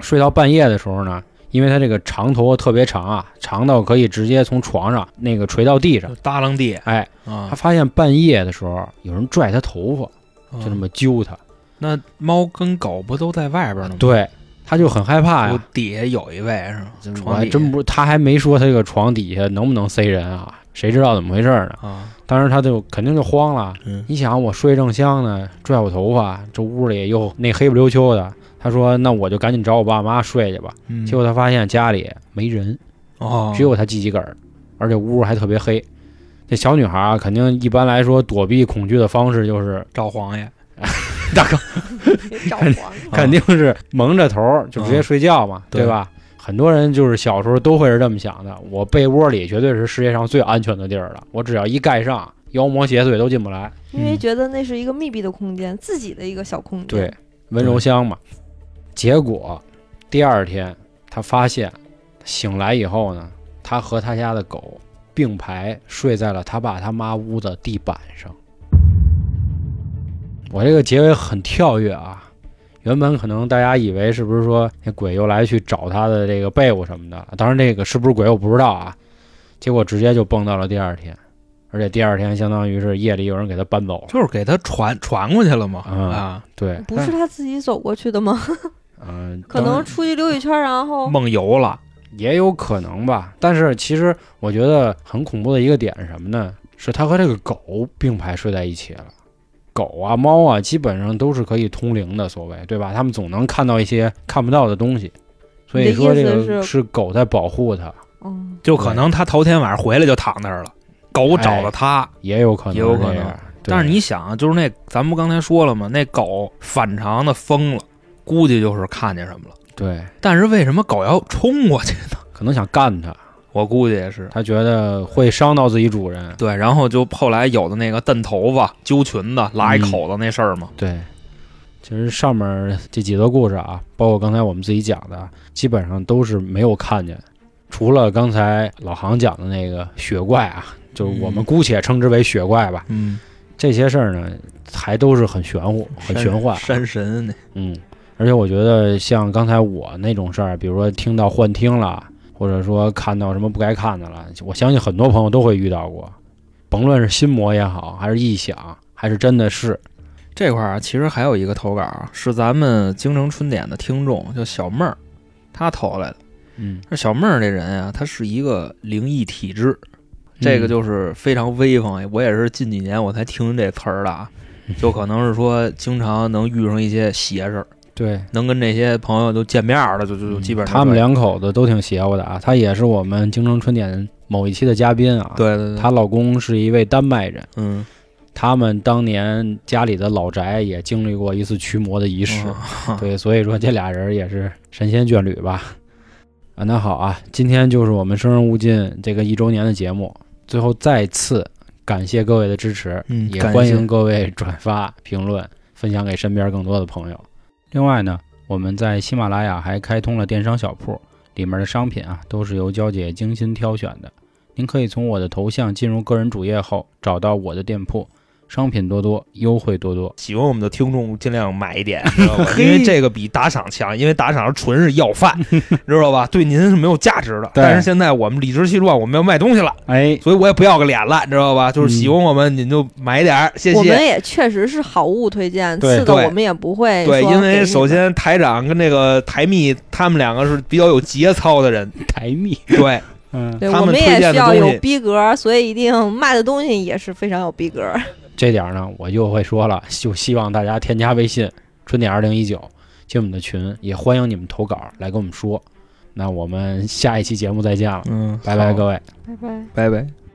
S1: 睡到半夜的时候呢，因为他这个长头发特别长啊，长到可以直接从床上那个垂到地上。
S3: 耷拉地
S1: 哎，
S3: 啊
S1: 他，发现半夜的时候有人拽他头发，
S3: 嗯
S1: 就那么揪他，
S3: 那猫跟狗不都在外边呢吗？
S1: 对，他就很害怕呀。
S3: 底下有一位是吗？
S1: 我真不，他还没说他这个床底下能不能塞人啊？谁知道怎么回事呢？
S3: 啊，
S1: 当时他就肯定就慌了。
S3: 嗯
S1: 你想，我睡正香呢，拽我头发，这屋里又那黑不溜秋的。他说：“那我就赶紧找我爸妈睡去吧。”
S3: 嗯
S1: 结果他发现家里没人，
S3: 哦，
S1: 只有他自己个儿，而且屋还特别黑。这小女孩啊，肯定一般来说躲避恐惧的方式就是
S3: 找皇爷，
S1: 大哥，
S2: 找黄，
S1: 肯定是蒙着头就直接睡觉嘛，
S3: 对
S1: 对吧？很多人就是小时候都会是这么想的，我被窝里绝对是世界上最安全的地儿了，我只要一盖上，妖魔邪祟都进不来。
S2: 因为觉得那是一个密闭的空间，自己的一个小空间。
S1: 对，温柔乡嘛。结果第二天他发现醒来以后呢，他和他家的狗并排睡在了他爸他妈屋的地板上。我这个结尾很跳跃啊，原本可能大家以为是不是说那鬼又来去找他的这个被窝什么的，当然这个是不是鬼我不知道啊。结果直接就蹦到了第二天，而且第二天相当于是夜里有人给他搬走了。
S3: 就是给他传传过去了嘛。
S1: 嗯
S3: 啊，
S1: 对，
S2: 不是他自己走过去的吗？
S1: 嗯，
S2: 可能出去溜一圈，然后
S3: 梦游了。
S1: 也有可能吧。但是其实我觉得很恐怖的一个点是什么呢？是他和这个狗并排睡在一起了。狗啊、猫啊，基本上都是可以通灵的，所谓对吧？他们总能看到一些看不到的东西，所以说这个是狗在保护它，
S2: 嗯，
S3: 就可能他头天晚上回来就躺那儿了，狗找了他。
S1: 也有可能，
S3: 也有可能但是你想啊，就是那咱们不刚才说了吗？那狗反常的疯了，估计就是看见什么了。
S1: 对，
S3: 但是为什么狗要冲过去呢？
S1: 可能想干它，
S3: 我估计也是。
S1: 他觉得会伤到自己主人。
S3: 对，然后就后来有的那个蹬头发、揪裙子、拉一口子那事儿嘛。
S1: 对，其实上面这几个故事啊，包括刚才我们自己讲的，基本上都是没有看见，除了刚才老杭讲的那个雪怪啊，就是我们
S3: 嗯
S1: 姑且称之为雪怪吧。
S3: 嗯，
S1: 这些事儿呢，还都是很玄乎、很玄幻。
S3: 山神那
S1: 嗯，而且我觉得像刚才我那种事儿，比如说听到幻听了，或者说看到什么不该看的了，我相信很多朋友都会遇到过，甭论是心魔也好，还是臆想，还是真的是，
S3: 这块儿啊，其实还有一个投稿啊，是咱们京城春点的听众，叫小妹儿，她投来的。
S1: 嗯，
S3: 这小妹儿这人啊，她是一个灵异体质，这个就是非常威风。我也是近几年我才听这词儿的啊，就可能是说经常能遇上一些邪事儿，
S1: 对。
S3: 能跟这些朋友都见面儿了，就就就基本上
S1: 他们两口子都挺邪乎的啊。他也是我们京城春点某一期的嘉宾啊。，
S3: 对对对，
S1: 她老公是一位丹麦人，
S3: 嗯
S1: 他们当年家里的老宅也经历过一次驱魔的仪式。
S3: 嗯
S1: 对，所以说这俩人也是神仙眷侣吧。啊，那好啊，今天就是我们生人勿近这个一周年的节目，最后再次感谢各位的支持，也欢迎各位转发、评论、分享给身边更多的朋友。另外呢，我们在喜马拉雅还开通了电商小铺，里面的商品啊都是由娇姐精心挑选的。您可以从我的头像进入个人主页后，找到我的店铺，商品多多，优惠多多。
S3: 喜欢我们的听众尽量买一点，知道吧？因为这个比打赏强，因为打赏纯是要饭，知道吧？对您是没有价值的。但是现在我们理直气壮，我们要卖东西了，
S1: 哎，
S3: 所以我也不要个脸了，你知道吧？就是喜欢我们，您就买点儿，谢
S2: 我们。也确实是好物推荐，
S1: 对
S3: 对
S2: 次的我们也不会
S3: 对，因为首先台长跟那个台蜜他们两个是比较有节操的人，
S1: 台蜜，
S3: 对，
S1: 嗯，
S2: 对我们也需要有逼格，所以一定卖的东西也是非常有逼格。
S1: 这点儿呢，我就会说了，就希望大家添加微信“春点二零一九”进我们的群，也欢迎你们投稿来跟我们说。那我们下一期节目再见了，
S3: 嗯，
S1: 拜拜，各位。
S2: 拜拜。
S3: 拜拜。